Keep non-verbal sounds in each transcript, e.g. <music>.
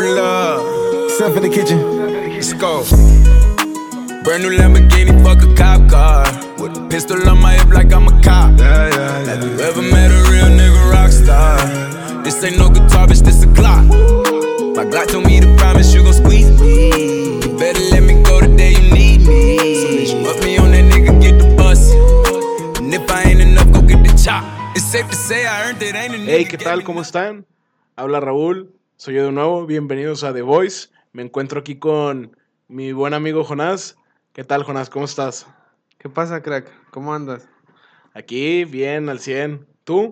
Open love. Step in the kitchen. Let's go. Brand new Lamborghini, fuck a cop car. With a pistol on my hip like I'm a cop. Yeah, yeah, Have you ever met a real nigga rock star? This ain't no guitar, bitch, this a Glock. My Glock told me to promise you gon' squeeze me. You better let me go the day you need me. So bitch, put me on that nigga, get the bus. And if I ain't enough, go get the chop. It's safe to say I earned it, ain't a nigga. Hey, ¿qué tal? me ¿Cómo están? Habla Raúl, soy yo de nuevo, bienvenidos a The Voice. Me encuentro aquí con mi buen amigo Jonás. ¿Qué tal, Jonás? ¿Cómo estás? ¿Qué pasa, crack? ¿Cómo andas? Aquí, bien, al 100. ¿Tú?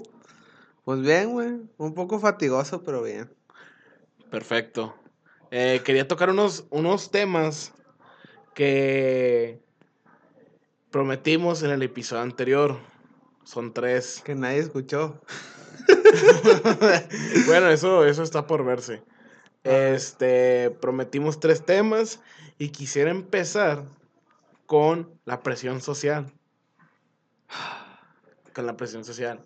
Pues bien, güey. Un poco fatigoso, pero bien. Perfecto. Eh, quería tocar unos, unos temas que prometimos en el episodio anterior. Son tres. Que nadie escuchó. <laughs> <laughs> bueno, eso, eso está por verse. Este, prometimos tres temas y quisiera empezar con la presión social. <sighs> Con la presión social.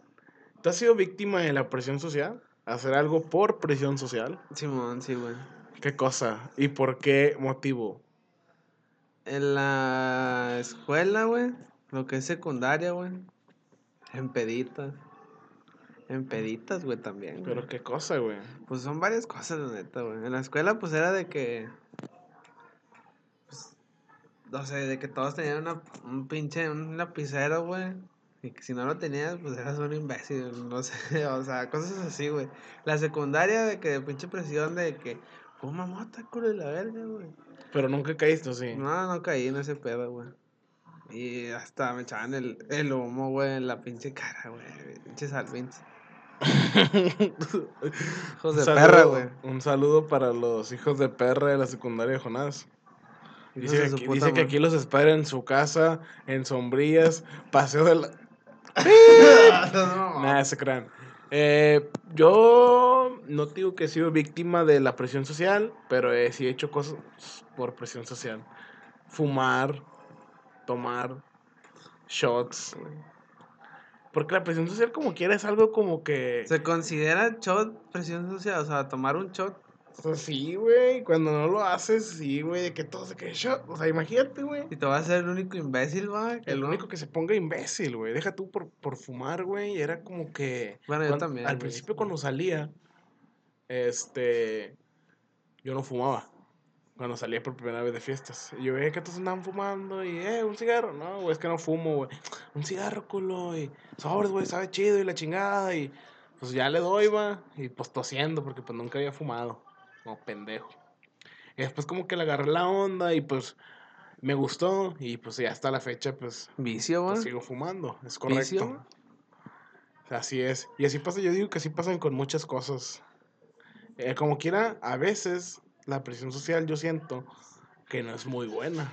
¿Tú has sido víctima de la presión social? ¿Hacer algo por presión social? Simón, sí, güey. ¿Qué cosa? ¿Y por qué motivo? En la escuela, güey. Lo que es secundaria, güey. En peditas. En peditas, güey, también. güey. ¿Pero qué cosa, güey? Pues son varias cosas, la neta, güey. En la escuela, pues era de que. Pues. No sé, de que todos tenían una, un pinche. Un lapicero, güey. Y que si no lo tenías, pues eras un imbécil. No sé, <laughs> o sea, cosas así, güey. La secundaria, de que de pinche presión de que. Fuma mota, culo de la verga, güey. Pero nunca caíste, sí. No, no caí en ese pedo, güey. Y hasta me echaban el, el humo, güey, en la pinche cara, güey. Pinches alvins. <laughs> Hijos de Un perra, saludo- güey. Un saludo para los hijos de perra de la secundaria de Jonás. Dice, que aquí, puta dice que madre. aquí los espera en su casa, en sombrías, paseo de la... <laughs> <laughs> Nada, se crean. Eh, yo no digo que he sido víctima de la presión social, pero eh, sí he hecho cosas por presión social. Fumar, tomar, shots. Porque la presión social como quiera es algo como que... ¿Se considera shot presión social? O sea, tomar un shot. Pues sí, güey, cuando no lo haces, sí, güey, de que todo se quede shot. O sea, imagínate, güey. Y te vas a ser el único imbécil, que El no. único que se ponga imbécil, güey. Deja tú por, por fumar, güey. Era como que. Bueno, yo también, Al güey. principio, cuando salía, este. Yo no fumaba. Cuando salía por primera vez de fiestas. Y yo veía que todos andaban fumando. Y, eh, un cigarro. No, güey, es que no fumo, güey. Un cigarro, culo. Y sobres, güey, sabe chido. Y la chingada. Y pues ya le doy, va. Y pues tosiendo, porque pues nunca había fumado. Como pendejo. Y después, como que le agarré la onda. Y pues me gustó. Y pues ya hasta la fecha, pues Vicio, pues sigo fumando, es correcto. ¿Vicio? Así es. Y así pasa, yo digo que así pasan con muchas cosas. Eh, como quiera, a veces la presión social yo siento que no es muy buena.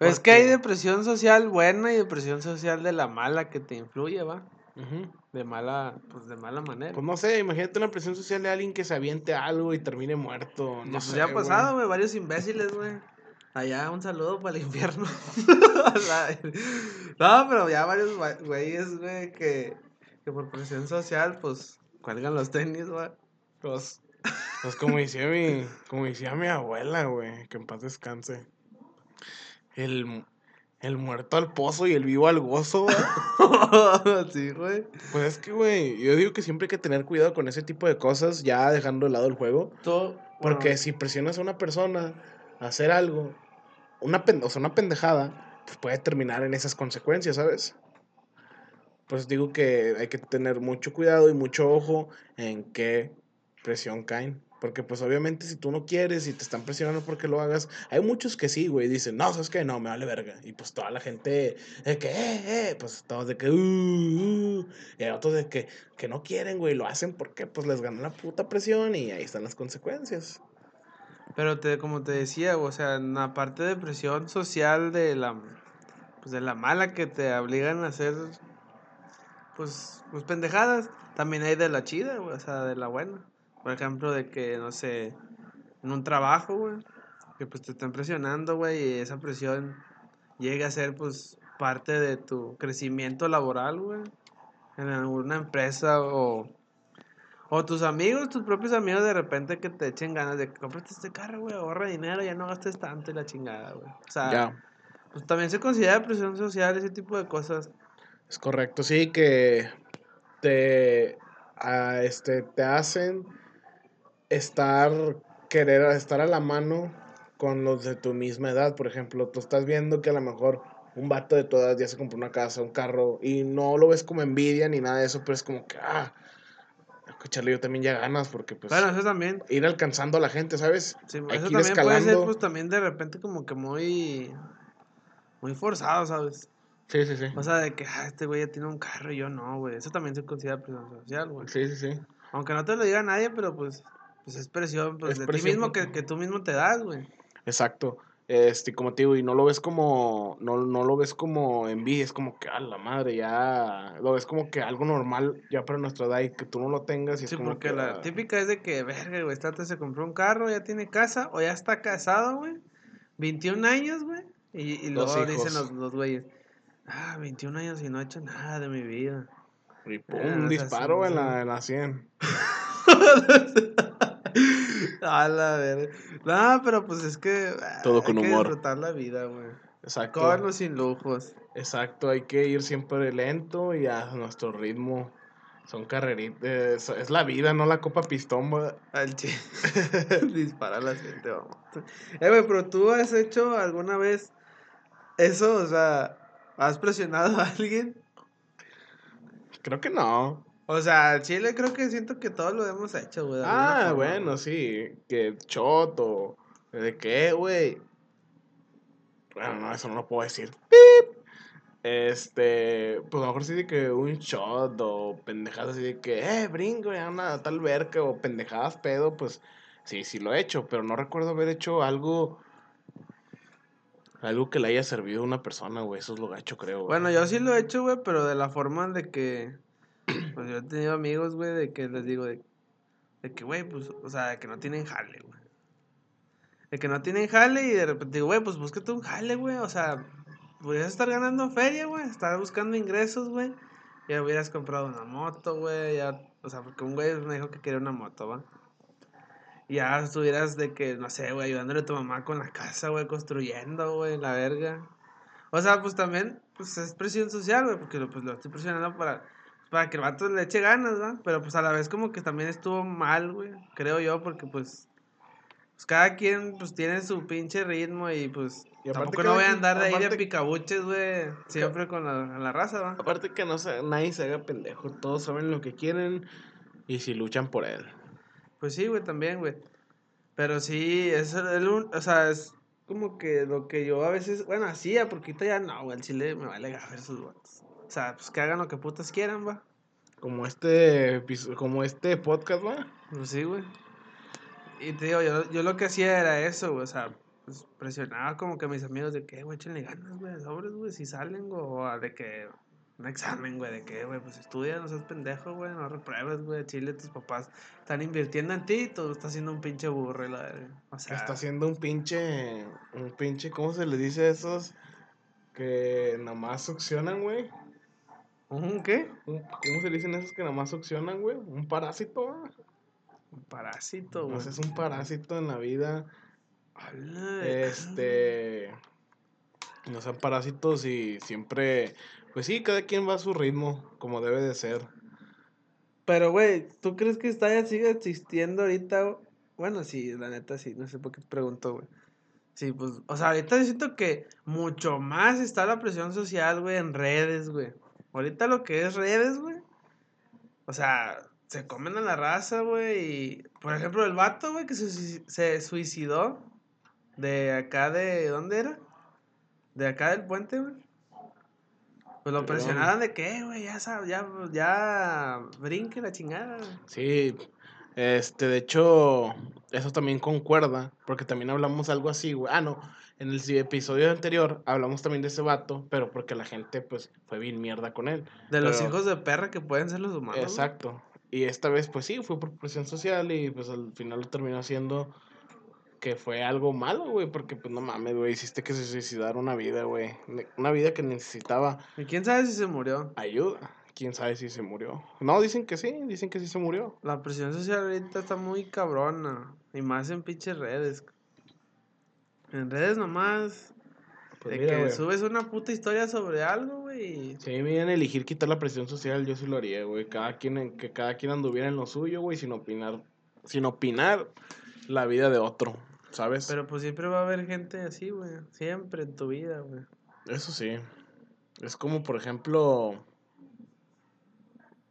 Es que hay depresión social buena y depresión social de la mala que te influye, va. Ujú. De mala, pues de mala manera. Pues no sé, imagínate una presión social de alguien que se aviente algo y termine muerto. No Pues sé, ya ha pasado, güey, varios imbéciles, güey. Allá un saludo para el infierno. <laughs> No, pero ya varios güeyes, güey, que, que por presión social, pues, cuelgan los tenis, güey. Pues, pues como decía mi, como decía mi abuela, güey, que en paz descanse. El, el muerto al pozo y el vivo al gozo, güey. <laughs> sí, güey. Pues es que, güey, yo digo que siempre hay que tener cuidado con ese tipo de cosas, ya dejando de lado el juego. Todo, Porque bueno, si presionas a una persona a hacer algo, una, o sea, una pendejada, pues puede terminar en esas consecuencias, ¿sabes? Pues digo que hay que tener mucho cuidado y mucho ojo en qué presión caen. Porque pues obviamente si tú no quieres y te están presionando porque lo hagas, hay muchos que sí, güey, dicen, no, ¿sabes qué? No, me vale verga. Y pues toda la gente de que, eh, eh, pues todos de que, uh, uh, y hay otros de que, que no quieren, güey, lo hacen porque pues les gana la puta presión y ahí están las consecuencias. Pero te, como te decía, o sea, en la parte de presión social de la, pues de la mala que te obligan a hacer, pues, pues pendejadas, también hay de la chida, o sea, de la buena. Por ejemplo, de que, no sé, en un trabajo, güey, que pues te están presionando, güey, y esa presión llega a ser, pues, parte de tu crecimiento laboral, güey, en alguna empresa o, O tus amigos, tus propios amigos de repente que te echen ganas de que cómprate este carro, güey, ahorra dinero, ya no gastes tanto y la chingada, güey. O sea, pues también se considera presión social ese tipo de cosas. Es correcto, sí, que te, a, este, te hacen estar, querer estar a la mano con los de tu misma edad. Por ejemplo, tú estás viendo que a lo mejor un vato de tu edad ya se compró una casa, un carro, y no lo ves como envidia ni nada de eso, pero es como que, ah, escucharle yo también ya ganas, porque pues Bueno, eso también. ir alcanzando a la gente, ¿sabes? Sí, Hay eso también puede ser, pues también de repente como que muy. Muy forzado, ¿sabes? Sí, sí, sí. O sea, de que, ah, este güey ya tiene un carro y yo no, güey. Eso también se considera presión social, güey. Sí, sí, sí. Aunque no te lo diga nadie, pero pues, pues es presión pues, Es de presión ti mismo que, que tú mismo te das, güey. Exacto. Este, como te digo, y no lo ves como, no, no lo ves como envidia, es como que a la madre, ya, lo ves como que algo normal ya para nuestra edad y que tú no lo tengas y es Sí, como porque que, la ah, típica es de que, verga, güey, vato se compró un carro, ya tiene casa, o ya está casado, güey. 21 años, güey. Y, y luego dicen los, los güeyes, ah, 21 años y no he hecho nada de mi vida. y pum, Ah, un o sea, disparo en la, en la 100. <laughs> A la verga. No, pero pues es que. ah, Todo hay con que humor. disfrutar la vida, güey. Exacto. Con o sin lujos. Exacto, hay que ir siempre lento y a nuestro ritmo. Son carreritas, es, es la vida, no la copa pistón. chi- <laughs> <laughs> Dispara a la gente, vamos. Eh, güey, pero tú has hecho alguna vez eso, o sea, ¿has presionado a alguien? Creo que no. O sea, Chile creo que siento que todos lo hemos hecho, güey. Ah, bueno, sí, que shot o de qué, güey. Bueno, no, eso no lo puedo decir. ¡Pip! Este, pues a lo mejor sí de que un shot o pendejadas así de que, eh, brinco a una tal verca o pendejadas pedo, pues sí, sí lo he hecho, pero no recuerdo haber hecho algo, algo que le haya servido a una persona, güey, eso es lo gacho, creo. güey. Bueno, yo sí lo he hecho, güey, pero de la forma de que. Pues yo he tenido amigos, güey, de que les digo, de, de que, güey, pues, o sea, de que no tienen jale, güey. De que no tienen jale y de repente digo, güey, pues búscate un jale, güey. O sea, podrías estar ganando feria, güey, estar buscando ingresos, güey. Ya hubieras comprado una moto, güey, ya, o sea, porque un güey me dijo que quería una moto, ¿va? Y ya estuvieras de que, no sé, güey, ayudándole a tu mamá con la casa, güey, construyendo, güey, la verga. O sea, pues también, pues es presión social, güey, porque pues lo estoy presionando para, para que el vato le eche ganas, ¿va? Pero pues a la vez como que también estuvo mal, güey, creo yo, porque pues, pues cada quien pues tiene su pinche ritmo y pues Y tampoco no voy a andar de ahí de picabuches, güey, siempre con la, la raza, ¿va? Aparte que no se, nadie se haga pendejo, todos saben lo que quieren y si luchan por él. Pues sí, güey, también, güey. Pero sí, es el, o sea, es como que lo que yo a veces, bueno, hacía, porque ahorita ya no, güey, el chile me vale gafer sus votos. O sea, pues que hagan lo que putas quieran, va. Como este, como este podcast, ¿va? Pues sí, güey. Y te digo, yo, yo lo que hacía era eso, güey, o sea, pues presionaba como que a mis amigos de que, güey, échenle ganas, güey, sobres, güey, si salen, güey, o de que un examen, güey, de que, güey, pues estudia, no seas pendejo, güey, no repruebes, güey, chile, tus papás están invirtiendo en ti y tú estás haciendo un pinche burro, la. O sea, está haciendo un pinche, un pinche, ¿cómo se les dice a esos? Que nada más succionan, güey. ¿Un qué? Un- ¿Cómo se le dicen esos que nada más succionan, güey? Un parásito. Un parásito, güey. Pues es un parásito en la vida. Este. No sean parásitos y siempre. Pues sí, cada quien va a su ritmo, como debe de ser. Pero, güey, ¿tú crees que esta ya sigue existiendo ahorita? Bueno, sí, la neta sí, no sé por qué te pregunto, güey. Sí, pues, o sea, ahorita siento que mucho más está la presión social, güey, en redes, güey. Ahorita lo que es redes, güey. O sea, se comen a la raza, güey. Y, por ejemplo, el vato, güey, que se, suici- se suicidó de acá de. ¿Dónde era? De acá del puente, güey. Pues lo presionaron de que, güey, ya, ya, ya brinque la chingada, güey. Sí, este, de hecho, eso también concuerda, porque también hablamos algo así, güey. Ah, no, en el episodio anterior hablamos también de ese vato, pero porque la gente, pues, fue bien mierda con él. De los hijos de perra que pueden ser los humanos. Exacto. Y esta vez, pues sí, fue por presión social y pues al final lo terminó haciendo que fue algo malo, güey, porque pues no mames, güey, hiciste que se suicidara una vida, güey. Una vida que necesitaba Y quién sabe si se murió. ayuda. quién sabe si se murió. No, dicen que sí, dicen que sí se murió. La presión social ahorita está muy cabrona. Y más en pinches redes. En redes nomás. Pues de mira, que subes una puta historia sobre algo, güey. Si me iban a elegir quitar la presión social, yo sí lo haría, güey. Cada quien, en- que cada quien anduviera en lo suyo, güey, sin opinar, sin opinar la vida de otro, ¿sabes? Pero pues siempre va a haber gente así, güey. Siempre en tu vida, güey. Eso sí. Es como, por ejemplo.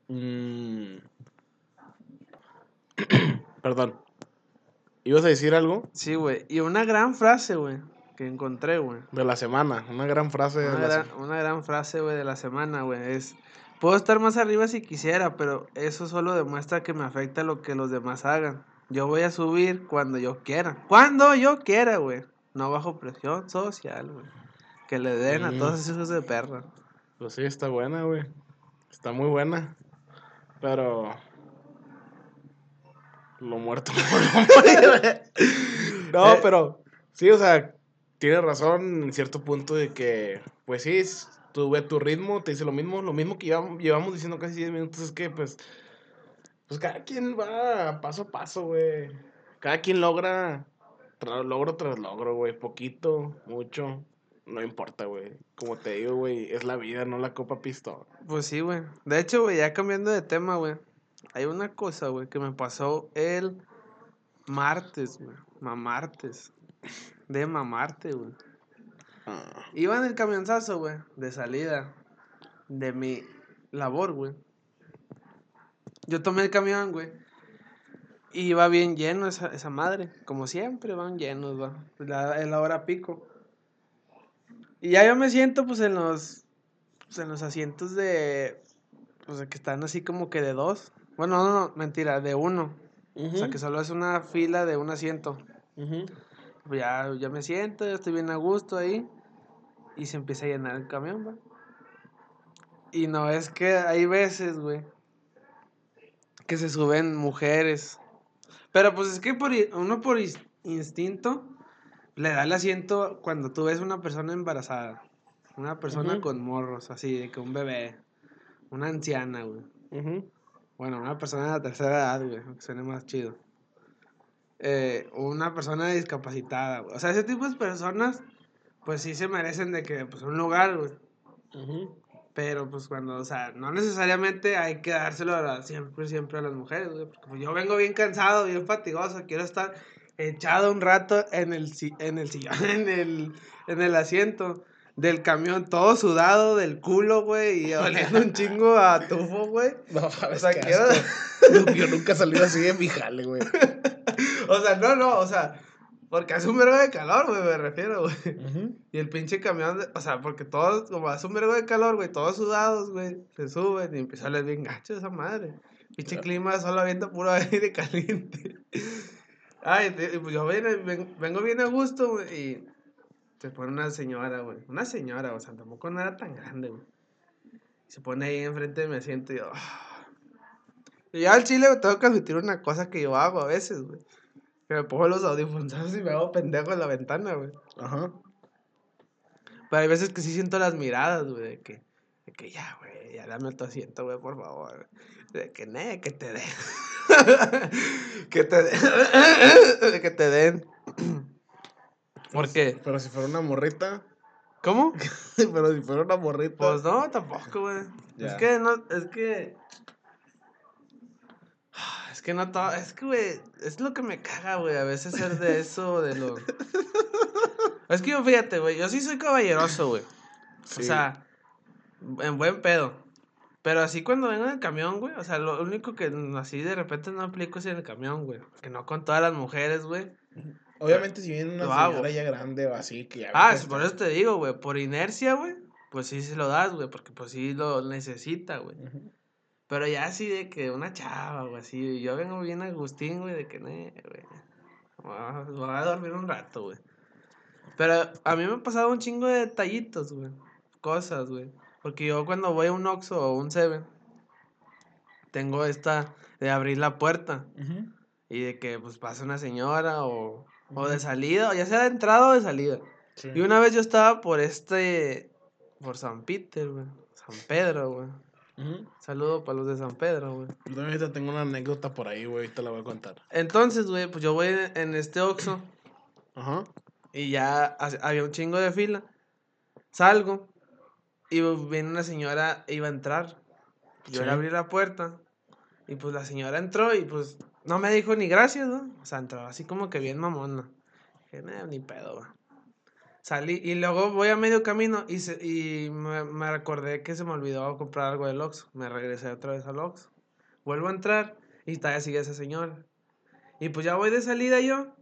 mm, <clears throat> Perdón. ¿Ibas a decir algo? Sí, güey. Y una gran frase, güey, que encontré, güey. De la semana. Una gran frase de Una la gran, se- una gran frase, güey, de la semana, güey. Es, puedo estar más arriba si quisiera, pero eso solo demuestra que me afecta lo que los demás hagan. Yo voy a subir cuando yo quiera. Cuando yo quiera, güey. No bajo presión social, güey. Que le den a todos esos hijos de perra. Pues sí, está buena, güey. Está muy buena. Pero. Lo muerto <laughs> por lo morir. No, Eh. pero. Sí, o sea, tienes razón en cierto punto de que. Pues sí, tú ve tu ritmo, te dice lo mismo. Lo mismo que llevamos, llevamos diciendo casi 10 minutos es que, pues. Pues cada quien va paso a paso, güey. Cada quien logra. tra- logro tras logro, güey. Poquito, mucho. No importa, güey. Como te digo, güey, es la vida, no la copa pistón. Pues sí, güey. De hecho, güey, ya cambiando de tema, güey. Hay una cosa, güey, que me pasó el martes, güey. Mamartes. De mamarte, güey. Ah, Iba en el camionzazo, güey, de salida de mi labor, güey. Yo tomé el camión, güey. Y iba bien lleno esa, esa madre. Como siempre, van llenos, va. La, en la hora pico. Y ya yo me siento, pues, en los, pues, en los asientos de, pues, que están así como que de dos. Bueno, no, no, mentira, de uno. O sea, que solo es una fila de un asiento. Pues ya, ya me siento, ya estoy bien a gusto ahí. Y se empieza a llenar el camión, güey. Y no es que hay veces, güey, que se suben mujeres. Pero pues es que por, uno por instinto le da el asiento cuando tú ves una persona embarazada. Una persona con morros, así, de que un bebé. Una anciana, güey. Bueno, una persona de la tercera edad, güey, que suene más chido. Eh, una persona discapacitada, güey. O sea, ese tipo de personas, pues sí se merecen de que, pues, un lugar, güey. Pero, pues, cuando, o sea, no necesariamente hay que dárselo a la- siempre, siempre a las mujeres, güey. Porque pues, yo vengo bien cansado, bien fatigoso, quiero estar echado un rato en el, si- en el sillón, <laughs> en el, en el asiento del camión, todo sudado del culo, güey, y oliendo un chingo a tufo, güey. <laughs> No, O sabes sea, qué asco. <laughs> Yo nunca he salido así de mi jale, güey. <laughs> O sea, no, no, o sea, porque hace un vergo de calor, güey, me refiero, güey. Y el pinche camión, de- o sea, porque todos, como hace un vergo de calor, güey, todos sudados, güey, se suben y empieza a oler bien gacho esa madre. Pinche Claro. clima solo avienta puro aire caliente. Ay, pues yo ven- ven- vengo bien a gusto, güey, y se pone una señora, güey. Una señora, o sea, tampoco no era tan grande, güey. Se pone ahí enfrente de mi asiento y yo. "Ah". Y ya al chile me tengo que admitir una cosa que yo hago a veces, güey. Que me pongo los audífonos y me hago pendejo en la ventana, güey. Ajá. Pero hay veces que sí siento las miradas, güey, de que, de que ya, güey, ya dame tu asiento, güey, por favor. De que, ne, que te den. <laughs> que te den. <laughs> que te den. <clears throat> ¿Por qué? Pero si fuera una morrita. ¿Cómo? <laughs> Pero si fuera una morrita. Pues no, tampoco, güey. Es que no, es que. <sighs> Es que no todo, es que, güey, es lo que me caga, güey, a veces ser de eso, de lo... <laughs> Es que yo, fíjate, güey, yo sí soy caballeroso, güey. Sí. O sea, en buen pedo. Pero así cuando vengo en el camión, güey, o sea, lo único que así de repente no aplico es en el camión, güey. Que no con todas las mujeres, güey. Obviamente, si viene una Lo señora hago. ya grande o así, que ya. Ah, por eso te digo, güey, por inercia, güey, pues sí se lo das, güey, porque pues sí lo necesita, güey. Pero ya así de que una chava, güey, así. Yo vengo bien Agustín, güey, de que, no, güey. Voy a- voy a dormir un rato, güey. Pero a mí me ha pasado un chingo de detallitos, güey. Cosas, güey. Porque yo cuando voy a un Oxxo o un Seven, tengo esta de abrir la puerta. Y de que, pues, pase una señora o, o de salida, ya sea de entrada o de salida. Sí. Y una vez yo estaba por este, por San Peter, güey. San Pedro, güey. Saludo para los de San Pedro, güey. Yo también ahorita tengo una anécdota por ahí, güey. Te la voy a contar. Entonces, güey, pues yo voy en este Oxxo Ajá. y ya ha- había un chingo de fila. Salgo y viene una señora, iba a entrar. Yo le abrí la puerta y pues la señora entró y pues no me dijo ni gracias, ¿no? O sea, entró así como que bien mamona. Dije, "Nah, ni pedo. Salí y luego voy a medio camino y, se, y me, me recordé que se me olvidó comprar algo del Oxxo. Me regresé otra vez al Oxxo. Vuelvo a entrar y todavía sigue esa señora. Y pues ya voy de salida yo.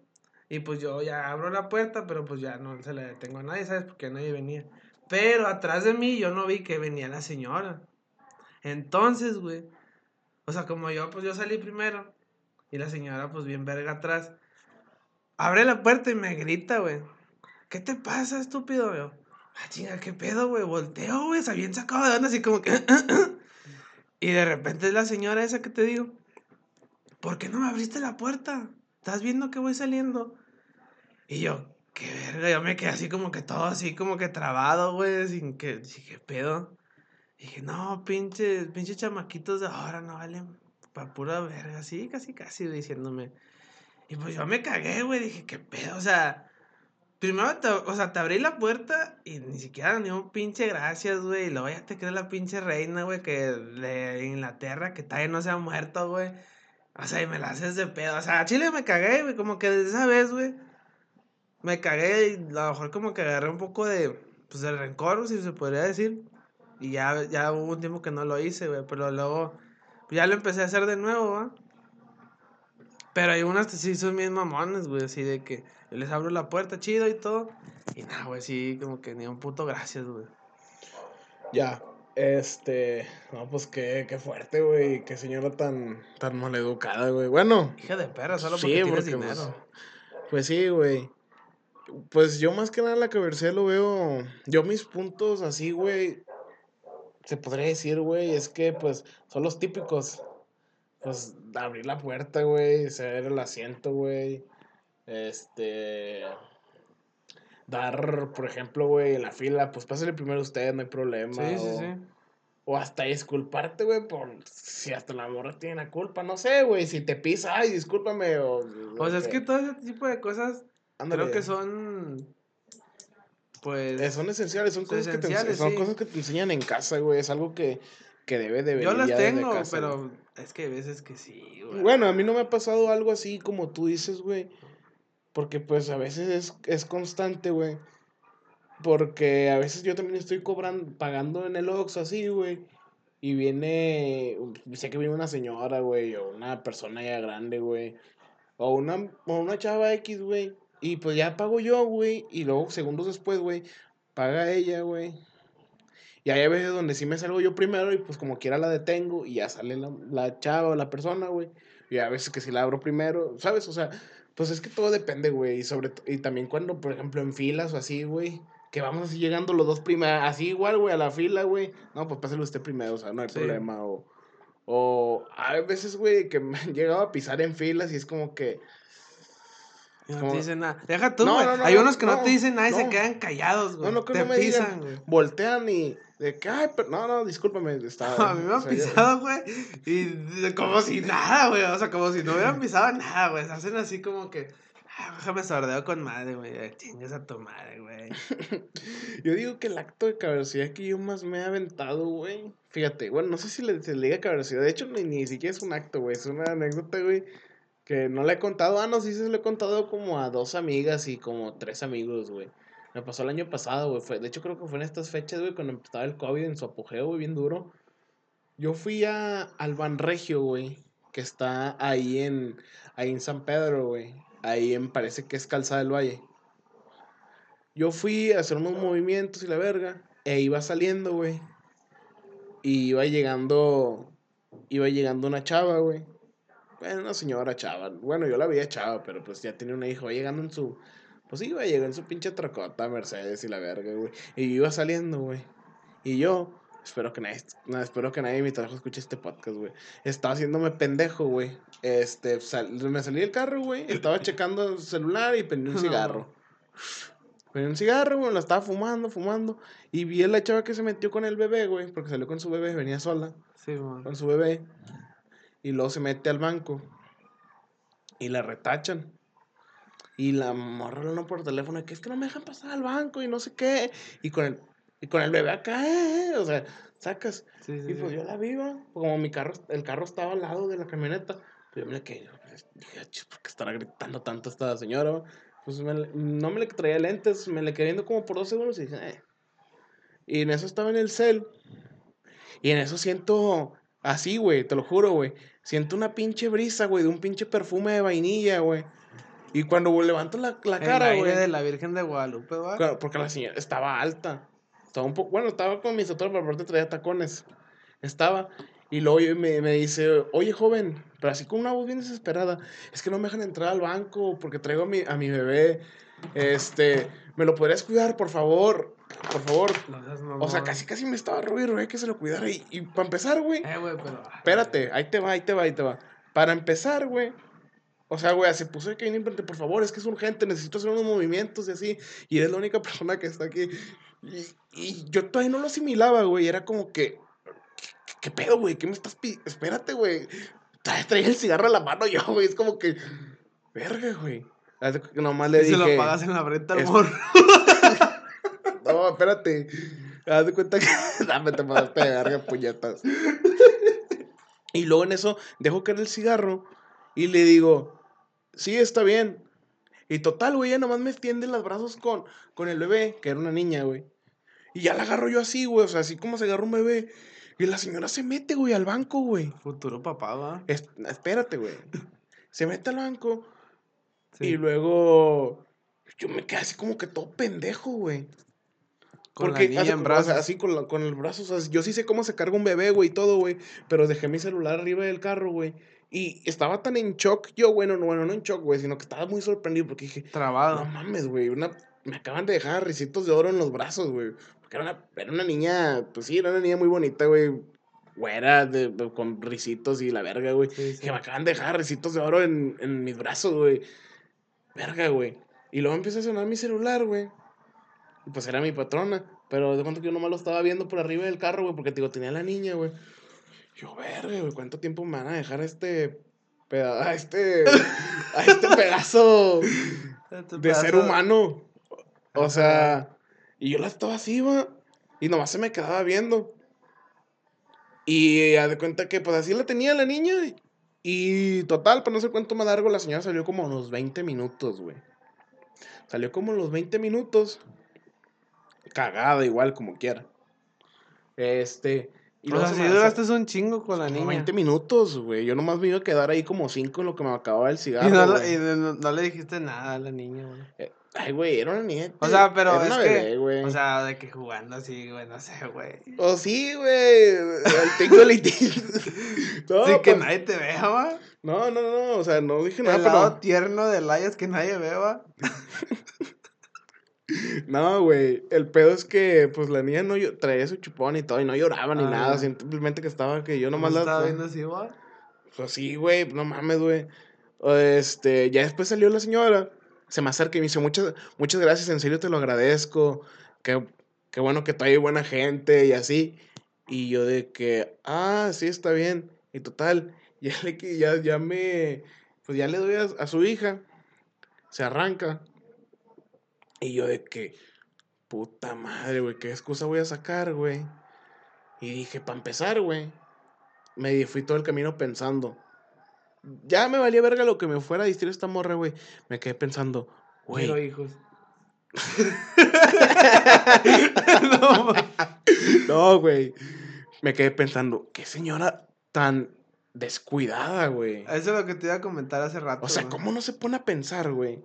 Y pues yo ya abro la puerta, pero pues ya no se la detengo a nadie, ¿sabes? Porque nadie venía. Pero atrás de mí yo no vi que venía la señora. Entonces, güey. O sea, como yo, pues yo salí primero. Y la señora, pues bien verga atrás. Abre la puerta y me grita, güey. ¿Qué te pasa, estúpido? Yo, ah, chinga, ¿qué pedo, güey? Volteo, güey. Se habían sacado de onda así como que. <clears throat> y de repente es la señora esa que te digo. ¿Por qué no me abriste la puerta? ¿Estás viendo que voy saliendo? Y yo, qué verga, yo me quedé así como que todo así como que trabado, güey, sin que, dije, ¿qué pedo? Dije, no, pinche, pinche chamaquitos de ahora no valen pa' pura verga, así, casi, casi diciéndome. Y pues yo me cagué, güey, dije, ¿qué pedo? O sea, primero, te, o sea, abrí la puerta y ni siquiera ni un pinche gracias, güey, y luego ya te crees la pinche reina, güey, que de Inglaterra, que todavía no se ha muerto, güey. O sea, y me la haces de pedo. O sea, a Chile me cagué, güey. Como que desde esa vez, güey. Me cagué y a lo mejor como que agarré un poco de. Pues de rencor, si se podría decir. Y ya, ya hubo un tiempo que no lo hice, güey. Pero luego. Ya lo empecé a hacer de nuevo, ¿va? Pero hay unas que sí son bien mamones, güey. Así de que yo les abro la puerta chido y todo. Y nada, güey, sí, como que ni un puto gracias, güey. Ya. Este. No, pues qué, qué fuerte, güey. Qué señora tan, tan maleducada, güey. Bueno. Hija de perra, solo Sí, porque tienes porque, dinero. pues, Pues sí, güey. Pues yo más que nada la cabercía lo veo. Yo mis puntos así, güey. Se podría decir, güey, es que pues son los típicos. Pues abrir la puerta, güey, ceder el asiento, güey. Este. Dar, por ejemplo, güey, la fila, pues pásale primero usted, no hay problema. Sí, sí, o- sí. o hasta disculparte, güey, por si hasta la morra tiene la culpa. No sé, güey, si te pisa, ay, discúlpame. O, O sea, es que todo ese tipo de cosas Ándale. creo que son. Pues. Eh, son esenciales, son, Son cosas, que te, son sí. cosas que te enseñan en casa, güey. Es algo que, que debe de yo las tengo, casa, pero güey. es que hay veces que sí, güey. Bueno, a mí no me ha pasado algo así como tú dices, güey. Porque pues a veces es, es constante, güey. Porque a veces yo también estoy cobrando, pagando en el Oxxo así, güey. Y viene, sé que viene una señora, güey, o una persona ya grande, güey. O una, o una chava X, güey. Y pues ya pago yo, güey. Y luego, segundos después, güey, paga ella, güey. Y hay veces donde sí me salgo yo primero y pues como quiera la detengo y ya sale la, la chava o la persona, güey. Y a veces que sí la abro primero, ¿sabes? O sea, pues es que todo depende, güey. Y, sobre y también cuando, por ejemplo, en filas o así, güey. Que vamos así llegando los dos primeros, así igual, güey, a la fila, güey. No, pues pásale usted primero, o sea, no hay Sí. problema. O, o hay veces, güey, que me han llegado a pisar en filas y es como que... No como- te dicen nada. Deja tú, No, güey. no, Hay no, unos que no, te dicen nada y se quedan callados, güey. No, no, que te no me pisan, digan, güey. voltean y de que, ay, pero, no, no, discúlpame, estaba... <laughs> A mí me o han sea, pisado, güey. Y como si nada, güey. O sea, como si no hubieran <laughs> pisado nada, güey. Se hacen así como que. Ah, déjame sordeo con madre, güey. Ay, Chingas a tu madre, güey. <laughs> Yo digo que el acto de caballerosidad que yo más me he aventado, güey. Fíjate, bueno, no sé si le, se le diga caballerosidad. De hecho, ni, ni siquiera es un acto, güey. Es una anécdota, güey. Que no le he contado. Ah, no, sí se lo he contado como a dos amigas y como tres amigos, güey. Me pasó el año pasado, güey. Fue, de hecho, creo que fue en estas fechas, güey, cuando estaba el COVID en su apogeo, güey, bien duro. Yo fui a, al Banregio, güey. Que está ahí en, ahí en San Pedro, güey. Ahí en, parece que es Calzada del Valle. Yo fui a hacer unos movimientos y la verga. E iba saliendo, güey. Y iba llegando. Iba llegando una chava, güey. Bueno, una señora chava. Bueno, yo la veía chava, pero pues ya tenía una hija. Iba llegando en su. Pues iba a llegar en su pinche tracota, Mercedes y la verga, güey. Y yo iba saliendo, güey. Y yo. Espero que nadie, no, espero que nadie de mi trabajo escuche este podcast, güey. Estaba haciéndome pendejo, güey. Este, sal- me salí del carro, güey. Estaba checando el celular y prendí un cigarro. Venía un cigarro, güey, la estaba fumando, fumando. Y vi a la chava que se metió con el bebé, güey, porque salió con su bebé, venía sola, Sí, man. con su bebé. Y luego se mete al banco. Y la retachan. Y la morra no por teléfono, que es que no me dejan pasar al banco y no sé qué. Y con el, y con el bebé acá, eh, o sea, sacas. Sí, sí, Y pues sí. yo la viva, como mi carro, el carro estaba al lado de la camioneta, pues yo me le quedé, dije, "Ah, chis, ¿por qué estará gritando tanto esta señora? Pues me no me le traía lentes, me le quedé viendo como por dos segundos y dije, "Eh". Y en eso estaba en el cel, y en eso siento, así, güey, te lo juro, güey, siento una pinche brisa, güey, de un pinche perfume de vainilla, güey. Y cuando levanto la, la cara, güey, de la Virgen de Guadalupe, porque la señora estaba alta. Estaba un poco, bueno, estaba con mi estatura, pero aparte traía tacones. Estaba. Y luego me, me dice, oye, joven, pero así con una voz bien desesperada, es que no me dejan entrar al banco porque traigo a mi, a mi bebé. Este, ¿me lo podrías cuidar, por favor? Por favor. No O sea, casi, casi me estaba ruido, güey, que se lo cuidara. Y, y para empezar, güey, Eh, güey, pero. Espérate, ahí te va, ahí te va, ahí te va. Para empezar, güey. O sea, güey, se puso que viene por favor, es que es urgente, necesito hacer unos movimientos y así. Y eres la única <laughs> persona que está aquí. Y, y yo todavía no lo asimilaba, güey. Era como que. ¿Qué, qué pedo, güey? ¿Qué me estás pidiendo? Espérate, güey. Traía el cigarro en la mano yo, güey. Es como que. Verga, güey. Nomás le Y se dije. lo pagas en la frente al es- morro. <laughs> No, espérate. Haz de cuenta que. <laughs> Dame, te pasaste de verga, puñetas. Y luego en eso dejo caer el cigarro y le digo, sí, está bien. Y total, güey, ella nomás me extiende los brazos con, con el bebé, que era una niña, güey. Y ya la agarro yo así, güey, o sea, así como se agarra un bebé. Y la señora se mete, güey, al banco, güey. Futuro papá, va. Es- espérate, güey. Se mete al banco Sí. y luego yo me quedé así como que todo pendejo, güey. Con la Porque niña hace- en o brazos. sea, así con, la- con el brazo. O sea, yo sí sé cómo se carga un bebé, güey, y todo, güey. Pero dejé mi celular arriba del carro, güey. Y estaba tan en shock yo, bueno, no, bueno, no en shock, güey, sino que estaba muy sorprendido porque dije, Trabado. no mames, güey, una... me acaban de dejar risitos de oro en los brazos, güey. Porque era una, era una niña, pues sí, era una niña muy bonita, güey. Güera, de, de- con risitos y la verga, güey. Sí, sí. Que me acaban de dejar risitos de oro en, en mis brazos, güey. Verga, güey. Y luego empieza a sonar mi celular, güey. Y pues era mi patrona. Pero de cuenta que yo nomás lo estaba viendo por arriba del carro, güey, porque digo, tenía la niña, güey. Yo, verga, güey, ¿cuánto tiempo me van a dejar a este. peda- a este. a este <laughs> pedazo Este de ser humano? O sea. Y yo la estaba así, va. Y nomás se me quedaba viendo. Y haz de cuenta que, pues así la tenía la niña. Y total, para no sé cuánto más largo, la señora salió como a unos 20 minutos, güey. Salió como a los 20 minutos. Cagada, igual, como quiera. Este. Y O sea, se si duraste un chingo con la niña. 20 minutos, güey. Yo nomás me iba a quedar ahí como 5 en lo que me acababa el cigarro. Y, no, güey. y no, no le dijiste nada a la niña, güey. Eh, Ay, güey, era una niña. O sea, pero era es una que. güey. o sea, de que jugando así, güey, no sé, güey. O sí, güey. El <laughs> tingo el No, sí, que pues, nadie te vea, va. no, no, no. O sea, no dije nada, El lado pero. tierno de Layas que nadie ve, va. <laughs> No, güey. El pedo es que, pues la niña no traía su chupón y todo, y no lloraba ni Ah, nada. Simplemente que estaba que yo nomás la. estaba viendo así, va. Pues sí, güey, no mames, güey. Este, ya después salió la señora, se me acerca y me dice, muchas, muchas gracias, en serio te lo agradezco. Qué, bueno que trae buena gente y así. Y yo de que, ah, sí, está bien. Y total, <laughs> ya le ya, ya me, pues ya le doy a, a su hija, se arranca. Y yo de que, puta madre, güey, ¿qué excusa voy a sacar, güey? Y dije, para empezar, güey, me fui todo el camino pensando. Ya me valía verga lo que me fuera a distraer esta morra, güey. Me quedé pensando, güey. Quiero hijos. no. <laughs> No, güey. Me quedé pensando, qué señora tan descuidada, güey. Eso es lo que te iba a comentar hace rato. O sea, güey. ¿cómo no se pone a pensar, güey?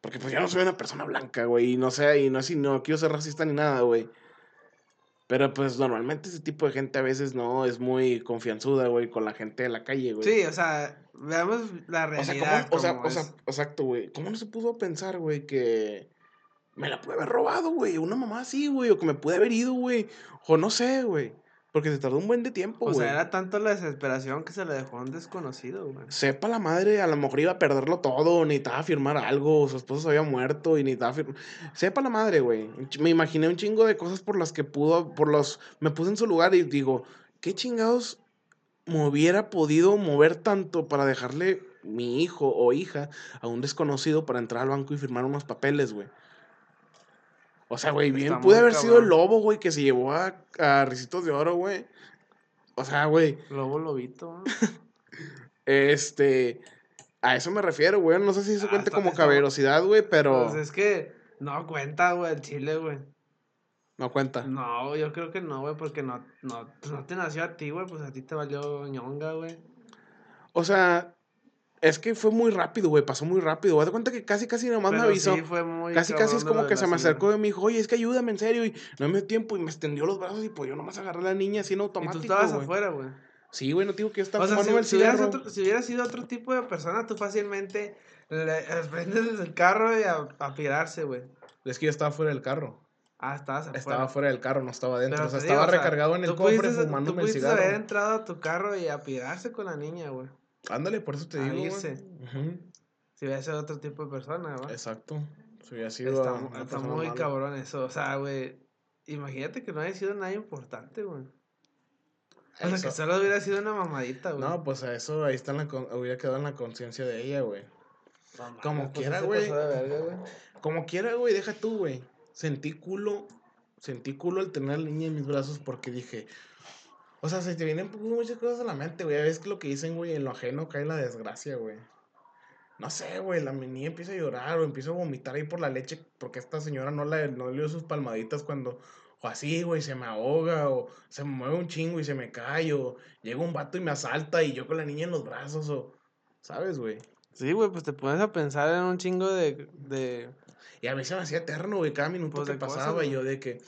Porque pues yo no soy una persona blanca, güey. Y no sé, y no, así, no quiero ser racista ni nada, güey. Pero pues normalmente ese tipo de gente a veces no es muy confianzuda, güey, con la gente de la calle, güey. Sí, o sea, veamos la O sea, realidad. ¿cómo, o sea, o sea, exacto, güey. ¿Cómo no se pudo pensar, güey, que me la pude haber robado, güey? Una mamá así, güey. O que me pude haber ido, güey. O no sé, güey. Porque se tardó un buen de tiempo, O güey. sea, era tanto la desesperación que se le dejó a un desconocido, güey. Sepa la madre, a lo mejor iba a perderlo todo, necesitaba firmar algo, su esposo se había muerto y necesitaba firmar. Sepa la madre, güey. Me imaginé un chingo de cosas por las que pudo, por los. Me puse en su lugar y digo, ¿qué chingados me hubiera podido mover tanto para dejarle mi hijo o hija a un desconocido para entrar al banco y firmar unos papeles, güey? O sea, güey, bien Está pude haber sido el lobo, güey, que se llevó a, a Ricitos de Oro, güey. O sea, güey. Lobo lobito. <laughs> Este, a eso me refiero, güey. No sé si eso Ah, cuenta como caballerosidad, güey, pero Pues es que no cuenta, güey, el chile, güey. no cuenta. No, yo creo que no, güey, porque no, no, pues no te nació a ti, güey, pues a ti te valió ñonga, güey. O sea, es que fue muy rápido, güey. Pasó muy rápido. Haz de cuenta que casi, casi nomás me Pero avisó. sí fue muy casi, casi es como que se me acercó y me dijo, oye, es que ayúdame en serio. Y no me dio tiempo y me extendió los brazos y pues yo nomás agarré a la niña así en Y automático. tú estabas güey. afuera, güey. Sí, güey, no digo que yo estaba O sea, si, fumando el si hubieras otro- si hubieras sido otro tipo de persona, tú fácilmente le prendes el carro y a, a pirarse, güey. Es que yo estaba fuera del carro. Ah, estabas afuera. Estaba fuera del carro, no estaba adentro. Pero o sea, estaba digo, o sea, recargado en el tú cofre pudiste- fumándome Tú el cigarro. haber entrado a tu carro y a pirarse con la niña, güey. Ándale, por eso te A digo. irse. Si hubiera sido otro tipo de persona, güey. Exacto. Si hubiera sido Está, una está muy mala. cabrón eso. O sea, güey. Imagínate que no haya sido nada importante, güey. O sea, que solo hubiera sido una mamadita, güey. No, pues a eso ahí está en la con- hubiera quedado en la conciencia de ella, güey. Como pues quiera, güey. Como quiera, güey, deja tú, güey. Sentí culo, sentí culo al tener a la niña en mis brazos porque dije, o sea, se te vienen muchas cosas a la mente, güey. Ves que lo que dicen, güey, en lo ajeno cae la desgracia, güey. No sé, güey, la niña empieza a llorar o empieza a vomitar ahí por la leche porque esta señora no, la, no le dio sus palmaditas cuando, o así, güey, se me ahoga o se me mueve un chingo y se me cae o llega un vato y me asalta y yo con la niña en los brazos o, ¿sabes, güey? Sí, güey, pues te pones a pensar en un chingo de. de... Y a mí se me hacía eterno, güey, cada minuto Pues, que cosas, pasaba y yo de que,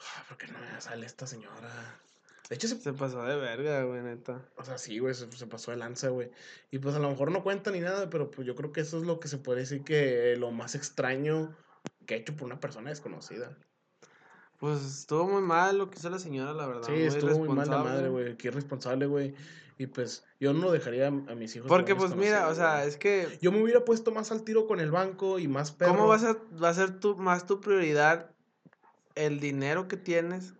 "Ah, ¿por qué no me sale esta señora? De hecho, se, Se pasó de verga, güey, neta. o sea, sí, güey, se, se pasó de lanza, güey. Y pues a lo mejor no cuenta ni nada, pero pues yo creo que eso es lo que se puede decir que lo más extraño que ha hecho por una persona desconocida. Pues estuvo muy mal lo que hizo la señora, la verdad. Sí, estuvo muy mal la madre, güey, qué irresponsable, güey. Y pues yo no lo dejaría a, mis hijos. Porque, pues mira, o sea, es que. Yo me hubiera puesto más al tiro con el banco y más perro. ¿Cómo vas a, va a ser tu, más tu prioridad el dinero que tienes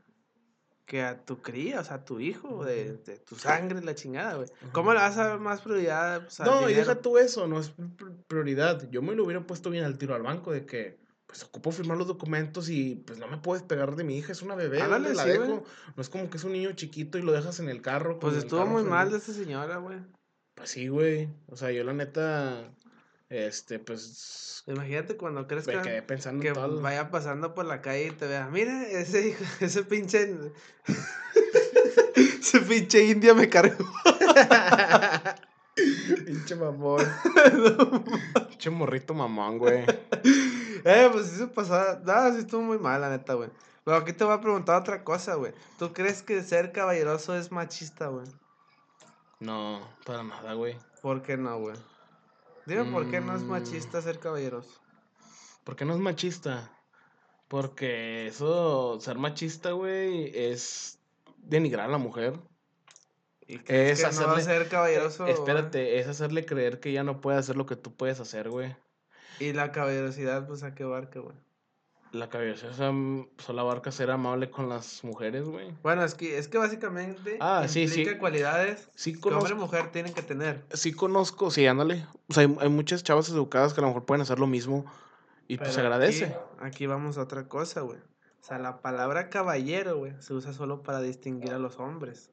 que a tu cría, o sea, a tu hijo, de, de tu sangre, la chingada, güey? ¿Cómo le vas a dar más prioridad pues, No, y deja tú eso, no es pr- prioridad. Yo me lo hubiera puesto bien al tiro al banco de que, pues, ocupo firmar los documentos y, pues, no me puedes pegar de mi hija, es una bebé, Ándale, ¿dónde la dejo? No es como que es un niño chiquito y lo dejas en el carro. Pues estuvo muy mal de esta señora, güey. Pues sí, güey. O sea, yo la neta, este, pues, Imagínate cuando crees me que, quedé pensando que en todo. vaya pasando por la calle y te vea, mira, ese hijo, <laughs> ese pinche... <laughs> ese pinche india me cargó. <laughs> Pinche mamón. Pinche morrito mamón, güey. Eh, pues se pasó. No, sí estuvo muy mal, la neta, güey. Pero aquí te voy a preguntar otra cosa, güey. ¿Tú crees que ser caballeroso es machista, güey? No, para nada, güey. ¿Por qué no, güey? Dime por qué no es Mm. machista ser caballeroso. ¿Por qué no es machista? Porque eso, ser machista, güey, es denigrar a la mujer. ¿Y Es que no va a hacerle- ser caballeroso? güey? Espérate, es hacerle creer que ya no puede hacer lo que tú puedes hacer, güey. Y la caballerosidad, pues, ¿a qué barca, güey? La cabeza solo abarca ser amable con las mujeres, güey. Bueno, es que, es que básicamente Ah, sí, implica sí. cualidades Sí que hombre y mujer tienen que tener. sí conozco, sí, ándale. O sea, hay, hay muchas chavas educadas que a lo mejor pueden hacer lo mismo y pues se agradece. Aquí, aquí vamos a otra cosa, güey. O sea, la palabra caballero, güey, se usa solo para distinguir a los hombres.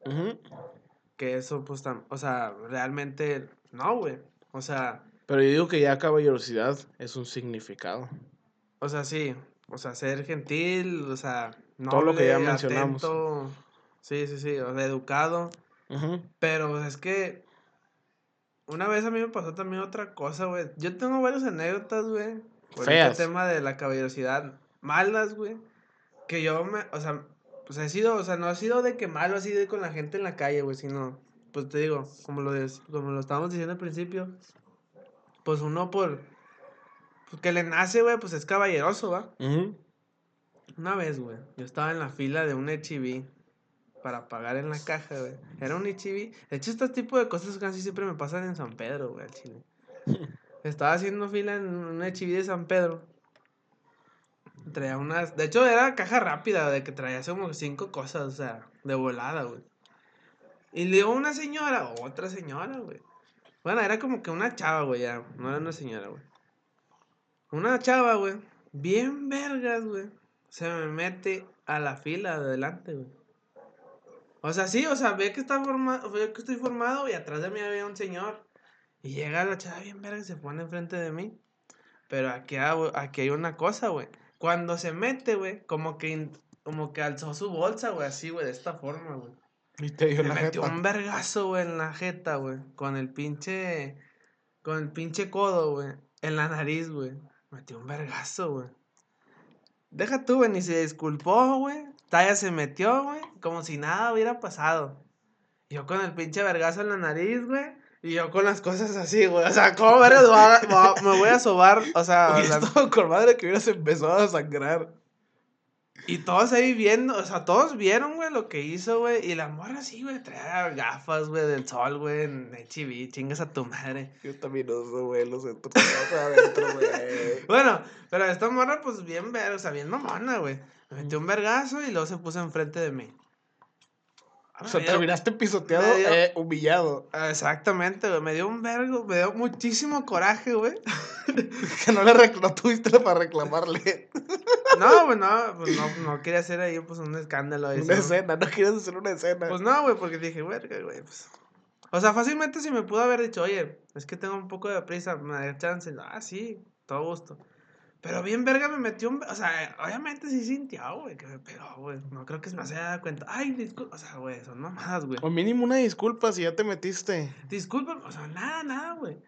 Que eso, pues, tam- o sea, realmente no, güey. O sea, Pero yo digo que ya caballerosidad es un significado. o sea, sí. O sea, ser gentil, o sea, Todo lo que ya mencionamos. atento, Sí, sí, sí, o sea, educado. Ujú. Pero es que una vez a mí me pasó también otra cosa, güey. Yo tengo varias anécdotas, güey. Con Feas. este tema de la caballerosidad. Malas, güey. Que yo me, o sea, pues he sido, o sea, no ha sido de que malo así de con la gente en la calle, güey, sino, pues te digo, como lo, como lo estábamos diciendo al principio, pues uno por, pues que le nace, güey, pues es caballeroso, ¿va? Una vez, güey, yo estaba en la fila de un HIV. para pagar en la caja, güey. Era un HB. De hecho, este tipo de cosas casi siempre me pasan en San Pedro, güey, al chile. <laughs> Estaba haciendo fila en un HB de San Pedro. Traía unas. De hecho, era caja rápida, de que traía como cinco cosas, o sea, de volada, güey. Y le digo una señora, otra señora, güey. Bueno, era como que una chava, güey, ya. No era una señora, güey. Una chava, güey. Bien vergas, güey. Se me mete a la fila de adelante, güey. O sea, sí, o sea, ve que está formado, ve que estoy formado y atrás de mí había un señor. Y llega la chava bien verga y se pone enfrente de mí. Pero aquí, hay- aquí hay una cosa, güey. Cuando se mete, güey, como que, como que alzó su bolsa, güey, así, güey, de esta forma, güey. Y te dio Me la metió jeta. un vergazo, güey, en la jeta, güey. Con el pinche. Con el pinche codo, güey. En la nariz, güey. Metió un vergazo, güey. Deja tú, güey, ni se disculpó, güey. Talla se metió, güey. Como si nada hubiera pasado. Yo con el pinche vergazo en la nariz, güey. Y yo con las cosas así, güey. O sea, ¿cómo vergas me voy a sobar? O sea, <laughs> Oye, la- estaba con madre que hubieras empezado a sangrar. Y todos ahí viendo, o sea, todos vieron, güey, lo que hizo, güey. Y la morra sí, güey, traía gafas, güey, del sol, güey, en HB, chingas a tu madre. Yo también uso, güey, los adentro, güey. <laughs> Bueno, pero esta morra, pues bien o sea, bien mamona, güey. Me metió un vergazo y luego se puso enfrente de mí. O sea, dio- terminaste pisoteado, dio- eh, humillado. Exactamente, güey. Me dio un vergo, me dio muchísimo coraje, güey. <laughs> Que no le recl- no tuviste para reclamarle. No, güey, no, pues no, no quería hacer ahí, pues, un escándalo. ahí, Una escena, no quieres hacer una escena. Pues no, güey, porque dije, verga, güey, pues. O sea, fácilmente si me pudo haber dicho, oye, es que tengo un poco de prisa, me da chance. Ah, sí, todo gusto. Pero bien verga me metió un... O sea, obviamente sí sintió, güey, que me pegó, güey. No creo que se me haya dado cuenta. Ay, disculpa. O sea, güey, son mamadas, güey. O mínimo una disculpa si ya te metiste. Disculpa, o sea, nada, nada, güey.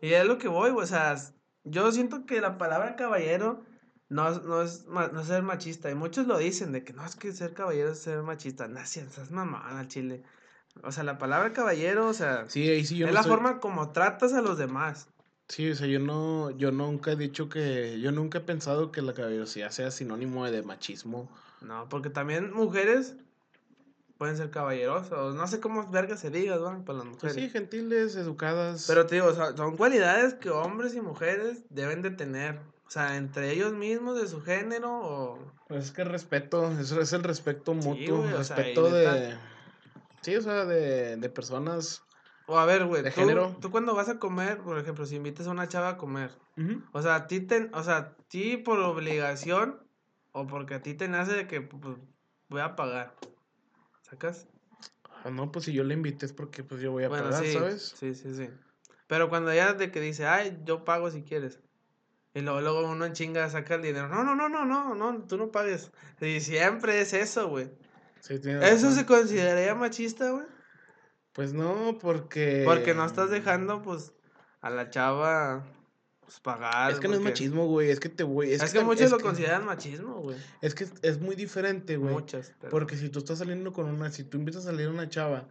Y es lo que voy, güey. O sea, yo siento que la palabra caballero no, es- no, es, no es ser machista. Y muchos lo dicen, de que no es que ser caballero es ser machista. No, si estás mamada al chile. O sea, la palabra caballero, o sea, Sí, ahí sí yo es no la soy- forma como tratas a los demás. Sí, o sea, yo no, yo nunca he dicho que, yo nunca he pensado que la caballerosidad sea sinónimo de machismo. No, porque también mujeres pueden ser caballerosos. No sé cómo verga se diga, ¿no? Para las Pues mujeres. sí, gentiles, educadas. Pero te digo, o sea, son cualidades que hombres y mujeres deben de tener. O sea, entre ellos mismos, de su género, o... Pues es que respeto, eso es el respeto Sí, mutuo, o sea, respeto de... Sí, o sea, de, de personas... O a ver, güey, tú, género. tú cuando vas a comer, por ejemplo, si invitas a una chava a comer, o sea, a ti, te, o sea, a ti por obligación, o porque a ti te nace de que pues, voy a pagar, ¿sacas? Ah, no, pues si yo le invité es porque pues yo voy a bueno, pagar, sí, ¿sabes? sí, sí, sí. Pero cuando ya de que dice, ay, yo pago si quieres. Y luego, luego uno en chinga saca el dinero. No, no, no, no, no, no, tú no pagues. Y siempre es eso, güey. Sí, ¿Eso razón. se consideraría machista, güey? Pues no, porque... Porque no estás dejando, pues, a la chava, pues, pagar. Es que no es machismo, güey, es que te voy... Es, que tam- muchos es lo que- consideran machismo, güey. Es que es muy diferente, güey. Muchas. pero- Porque si tú estás saliendo con una, si tú invitas a salir a una chava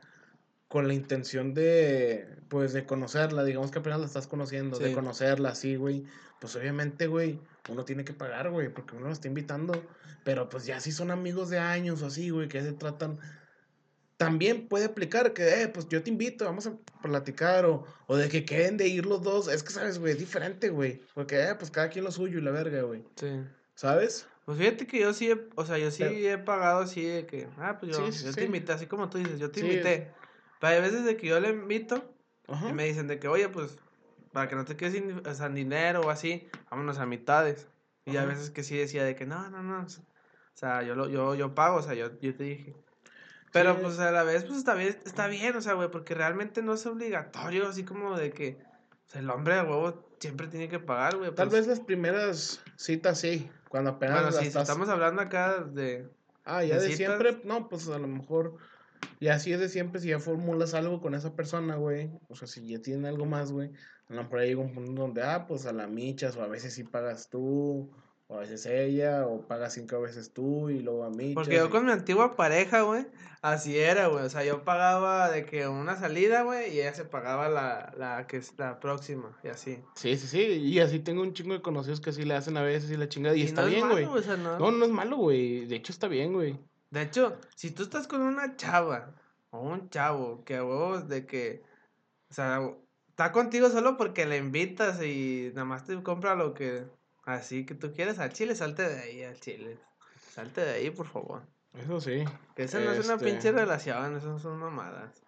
con la intención de, pues, de conocerla, digamos que apenas la estás conociendo, de Sí. conocerla, así, güey, pues obviamente, güey, uno tiene que pagar, güey, porque uno la está invitando, pero pues ya si son amigos de años o así, güey, que se tratan, también puede aplicar que, eh, pues yo te invito, vamos a platicar, o, o de que queden de ir los dos, es que, ¿sabes, güey? Es diferente, güey, porque, eh, pues cada quien lo suyo y la verga, güey, Sí. ¿sabes? Pues fíjate que yo sí, he, o sea, yo sí Pero- he pagado así de que, ah, pues yo, Sí, sí, yo sí. te invité, así como tú dices, yo te invité. Pero hay veces de que yo le invito Ajá. y me dicen de que, oye, pues, para que no te quedes sin, o sea, dinero o así, vámonos a mitades. Y a Ajá. veces que sí decía de que, no, no, no, o sea, yo, lo, yo, yo pago, o sea, yo, yo te dije. Pero pues a la vez, pues está bien, está bien, o sea, güey, porque realmente no es obligatorio, así como de que, sea, el hombre de huevo siempre tiene que pagar, güey. Tal pues. vez las primeras citas sí, cuando apenas Bueno, la sí, si estás- estamos hablando acá de... Ah, ya de siempre, no, pues a lo mejor, ya si es de siempre, si ya formulas algo con esa persona, güey, o sea, si ya tienen algo más, güey, a lo mejor ahí llega un punto donde, ah, pues a la michas, o a veces sí pagas tú, o a veces ella, o pagas cinco veces tú, y luego a michas. Porque yo con mi antigua pareja, güey, así era, güey. O sea, yo pagaba de que una salida, güey, y ella se pagaba la, la que es la próxima, y así. Sí, sí, sí, y así tengo un chingo de conocidos que así le hacen a veces y la chingada, y, está no bien, güey. o sea, no. No, no es malo, güey, de hecho está bien, güey. De hecho, si tú estás con una chava o un chavo que a huevos de que, o sea, está contigo solo porque le invitas y nada más te compra lo que así que tú quieres al chile, salte de ahí al chile. Salte de ahí, por favor. Eso sí. Que esa no es una Este, pinche relación, esas son mamadas.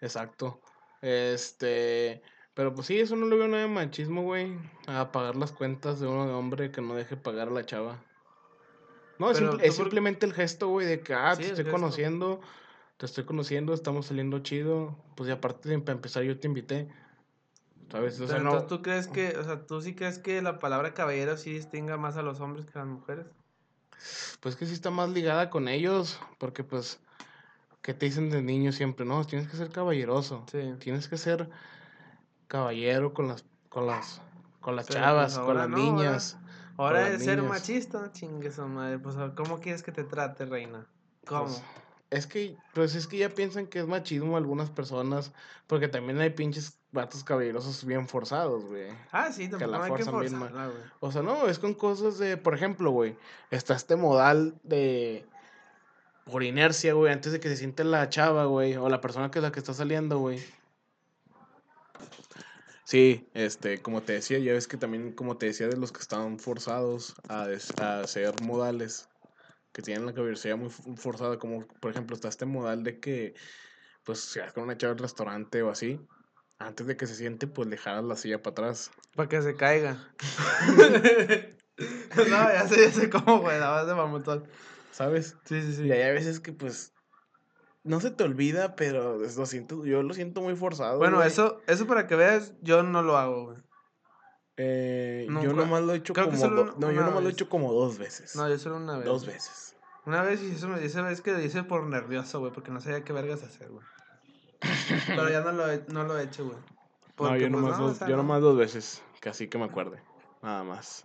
Exacto. Este. Pero pues sí, eso no le veo nada de machismo, güey. A pagar las cuentas de un hombre que no deje pagar a la chava. No, es, simple- simplemente el gesto, güey, de que, ah, Sí, te estoy gesto. conociendo, te estoy conociendo, estamos saliendo chido. Pues y aparte de para empezar, yo te invité. ¿Sabes? O sea, Pero no. entonces tú crees que, o sea, tú sí crees que la palabra caballero sí distinga más a los hombres que a las mujeres? Pues que sí está más ligada con ellos. Porque, pues, ¿qué te dicen de niño siempre? No, tienes que ser caballeroso. Sí. Tienes que ser caballero con las, con las, con las Pero, chavas, pues, con ahora las no, ahora- niñas. Ahora las es ser niñas. machista, chingue su madre. Pues, ¿cómo quieres que te trate, reina? ¿Cómo? Pues, es que, pues es que ya piensan que es machismo algunas personas, porque también hay pinches vatos caballerosos bien forzados, güey. ah, sí, tampoco la hay que bien güey. O sea, no, es con cosas de, por ejemplo, güey, está este modal de, por inercia, güey, antes de que se siente la chava, güey, o la persona que es la que está saliendo, güey. Sí, este, como te decía, ya ves que también, como te decía, de los que estaban forzados a, a hacer modales, que tienen la caballerosidad muy forzada, como por ejemplo está este modal de que, pues, si vas con una chava al restaurante o así, antes de que se siente, pues le jalas la silla para atrás. Para que se caiga. <laughs> <laughs> no, ya sé, ya sé cómo, güey, la base de mamutón. ¿Sabes? Sí, sí, sí. Y hay a veces que pues no se te olvida, pero lo siento, yo lo siento muy forzado. Bueno, güey. eso, eso para que veas, yo no lo hago, güey. Eh, no, yo nomás lo he hecho como una- no, yo nomás lo he vez. hecho como dos veces. No, yo solo una vez. dos güey. veces. Una vez y eso me dice, vez que lo hice por nervioso, güey, porque no sabía qué vergas hacer, güey. Pero ya no lo he, no lo he hecho, güey. no, yo pues, nomás, no, o dos, sea, yo no. nomás dos veces, así que me acuerde. Nada más.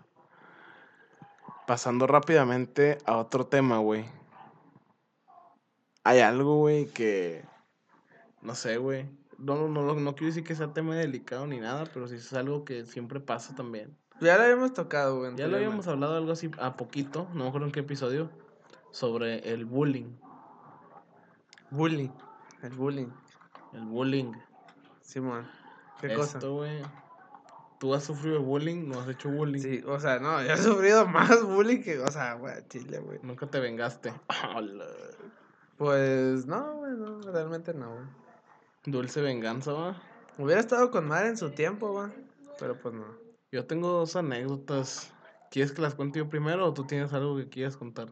Pasando rápidamente a otro tema, güey. Hay algo, güey, que no sé, güey. No, no, no, no quiero decir que sea tema delicado ni nada, pero sí es algo que siempre pasa también. Ya lo habíamos tocado, güey. Ya lo habíamos hablado algo así a poquito, no me acuerdo en qué episodio, sobre el bullying. Bullying. El bullying. El bullying. Simón. ¿Qué Esto, cosa? güey. ¿Tú has sufrido bullying? ¿No has hecho bullying? Sí, o sea, no, yo he sufrido <laughs> más bullying que, o sea, güey, chile, güey. Nunca te vengaste. Pues, no, güey, no, realmente no, güey. Dulce venganza, va. Hubiera estado con madre en su tiempo, güey. Pero pues no. Yo tengo dos anécdotas. ¿Quieres que las cuente yo primero o tú tienes algo que quieras contar?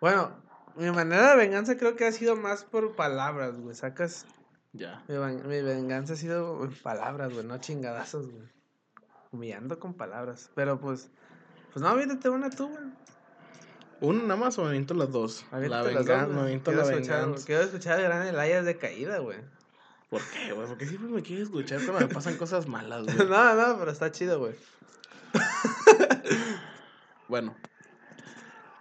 Bueno, mi manera de venganza creo que ha sido más por palabras, güey. Sacas. Ya. Mi, ven- mi venganza ha sido en palabras, güey, no chingadazos, güey. Humillando con palabras. Pero pues. Pues no, aviéntate una tú, güey. ¿Una nada más o me aviento las dos? la Aviéntate las dos, venganza, me aviento Quiero la escuchar- venganza. Quiero escuchar Gran Elayas de caída, güey. ¿Por qué, güey? Porque siempre me quieres escuchar cuando me pasan cosas malas, <laughs> güey. no, no, pero está chido, güey. <laughs> Bueno.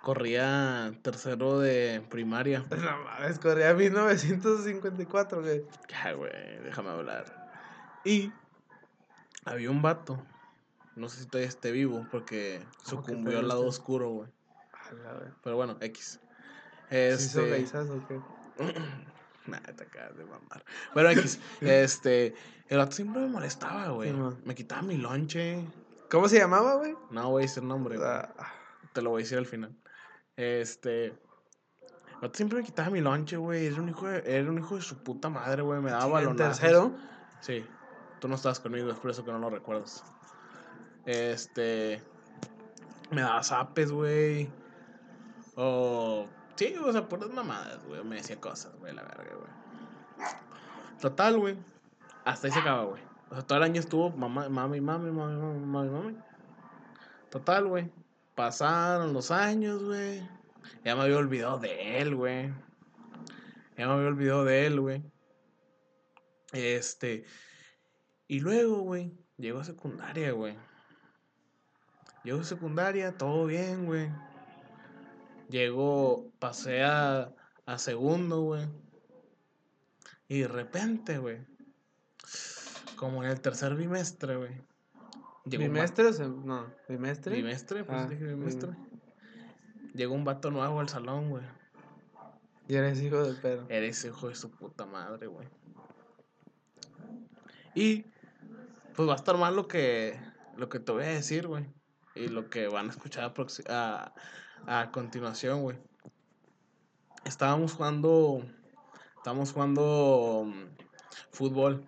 Corría tercero de primaria. <laughs> No mames, corría 1954, güey. Ya, güey, déjame hablar. Y había un vato. No sé si todavía esté vivo porque ¿Cómo que sucumbió al lado oscuro, güey. Pero bueno, X. ¿Sí hizo Este. o qué? <clears throat> Nah, te acabas de mamar. Bueno, X. <laughs> Este. El vato siempre me molestaba, güey. Me quitaba mi lonche. ¿Cómo se llamaba, güey? No voy a decir nombre. Ah, Te lo voy a decir al final. Este. Vato siempre me quitaba mi lonche, güey. Era un hijo de, era un hijo de su puta madre, güey. Me daba balonazos. tercero. Sí, tú no estabas conmigo, es por eso que no lo recuerdas. Este. Me daba zapes, güey. O. Sí, o sea, puras mamadas, güey. Me decía cosas, güey, la verga, güey. Total, güey. Hasta ahí se acaba, güey. O sea, todo el año estuvo mamá, mami, mami, mami, mami, mami, mami. Total, güey. Pasaron los años, güey. Ya me había olvidado de él, güey. Ya me había olvidado de él, güey. Este. Y luego, güey, llegó a secundaria, güey. Llegó a secundaria, todo bien, güey. Llegó, pasé a, a segundo, güey. Y de repente, güey. Como en el tercer bimestre, güey. Llegó un ¿Bimestre o se- No, ¿bimestre? Bimestre, pues Ah, dije bim- bimestre. Llegó un vato nuevo al salón, güey. Y eres hijo de perro. Eres hijo de su puta madre, güey. Y pues va a estar mal lo que, lo que te voy a decir, güey. Y lo que van a escuchar a, proxi- a, a continuación, güey. Estábamos jugando. Estábamos jugando mm, fútbol.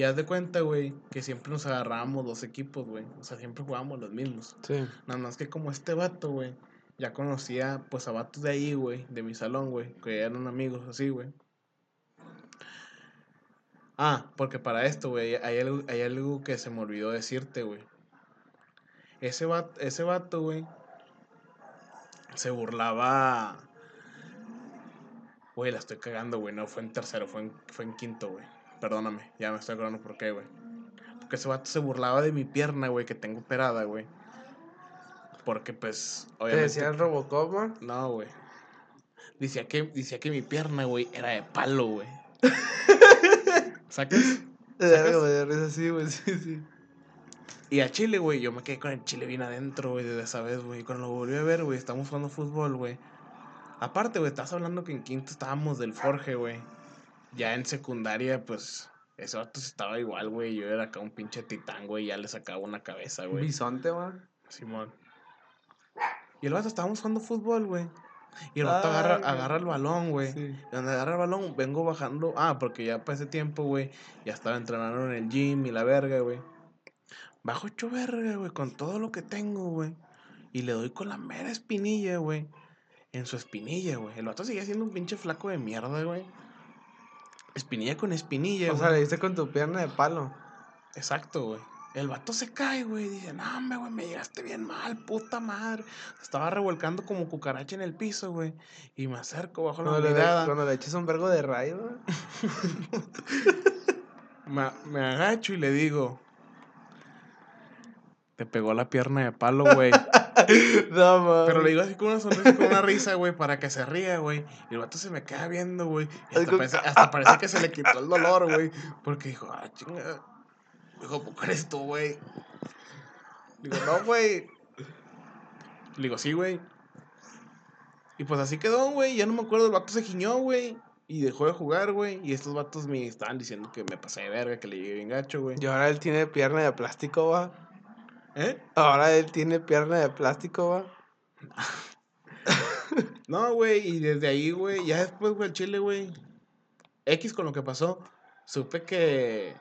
Y haz de cuenta, güey, que siempre nos agarrábamos dos equipos, güey. O sea, siempre jugábamos los mismos. Sí. Nada más que como este vato, güey, ya conocía pues a vatos de ahí, güey, de mi salón, güey, que eran amigos así, güey. Ah, porque para esto, güey, hay algo, hay algo que se me olvidó decirte, güey. Ese vato, ese vato, güey, se burlaba... Güey, la estoy cagando, güey, no fue en tercero, fue en, fue en quinto, güey. Perdóname, ya me estoy acordando por qué, güey. Porque ese vato se burlaba de mi pierna, güey, que tengo operada, güey. Porque, pues, ¿Te obviamente... decía el Robocop, man? No, güey. Decía que, decía que mi pierna, güey, era de palo, güey. <laughs> ¿Sacas? Dio risa así, güey, sí, sí. Y a Chile, güey, yo me quedé con el Chile bien adentro, güey, desde esa vez, güey. Cuando lo volví a ver, güey, estamos jugando fútbol, güey. Aparte, güey, estás hablando que en quinto estábamos del Forge, güey. Ya en secundaria, pues, ese vato estaba igual, güey. Yo era acá un pinche titán, güey, ya le sacaba una cabeza, Un güey. bisonte, man. Simón. Y el vato estábamos jugando fútbol, güey. Y el vato agarra, Ay, güey. agarra el balón, güey. Sí. Y Donde agarra el balón, vengo bajando. Ah, porque ya para ese tiempo, güey, ya estaba entrenando en el gym y la verga, güey. Bajo hecho verga, güey, con todo lo que tengo, güey. Y le doy con la mera espinilla, güey. En su espinilla, güey. El vato sigue siendo un pinche flaco de mierda, güey. Espinilla con espinilla, O sea, le diste con tu pierna de palo. Exacto, güey. El vato se cae, güey. Dice, no, hombre, güey, me llegaste bien mal, puta madre. Estaba revolcando como cucaracha en el piso, güey. Y me acerco bajo la mirada. cuando le eches un vergo de rayo. <laughs> Me, me agacho y le digo, te pegó la pierna de palo, güey. <laughs> <laughs> No, man. Pero le digo así con una sonrisa, con una risa, güey, para que se ría, güey. Y el vato se me queda viendo, güey. Hasta parece, <laughs> hasta parece que se le quitó el dolor, güey. Porque dijo, ah, chinga. Dijo, ¿por qué eres tú, güey? Digo, no, güey. Le digo, sí, güey. Y pues así quedó, güey. Ya no me acuerdo, el vato se giñó, güey. Y dejó de jugar, güey. Y estos vatos me estaban diciendo que me pasé de verga, que le llegué bien gacho, güey. Y ahora él tiene pierna de plástico, va. ¿Eh? Ahora él tiene pierna de plástico, va. No, güey, y desde ahí, güey, ya después, güey, el chile, güey. X con lo que pasó, supe que,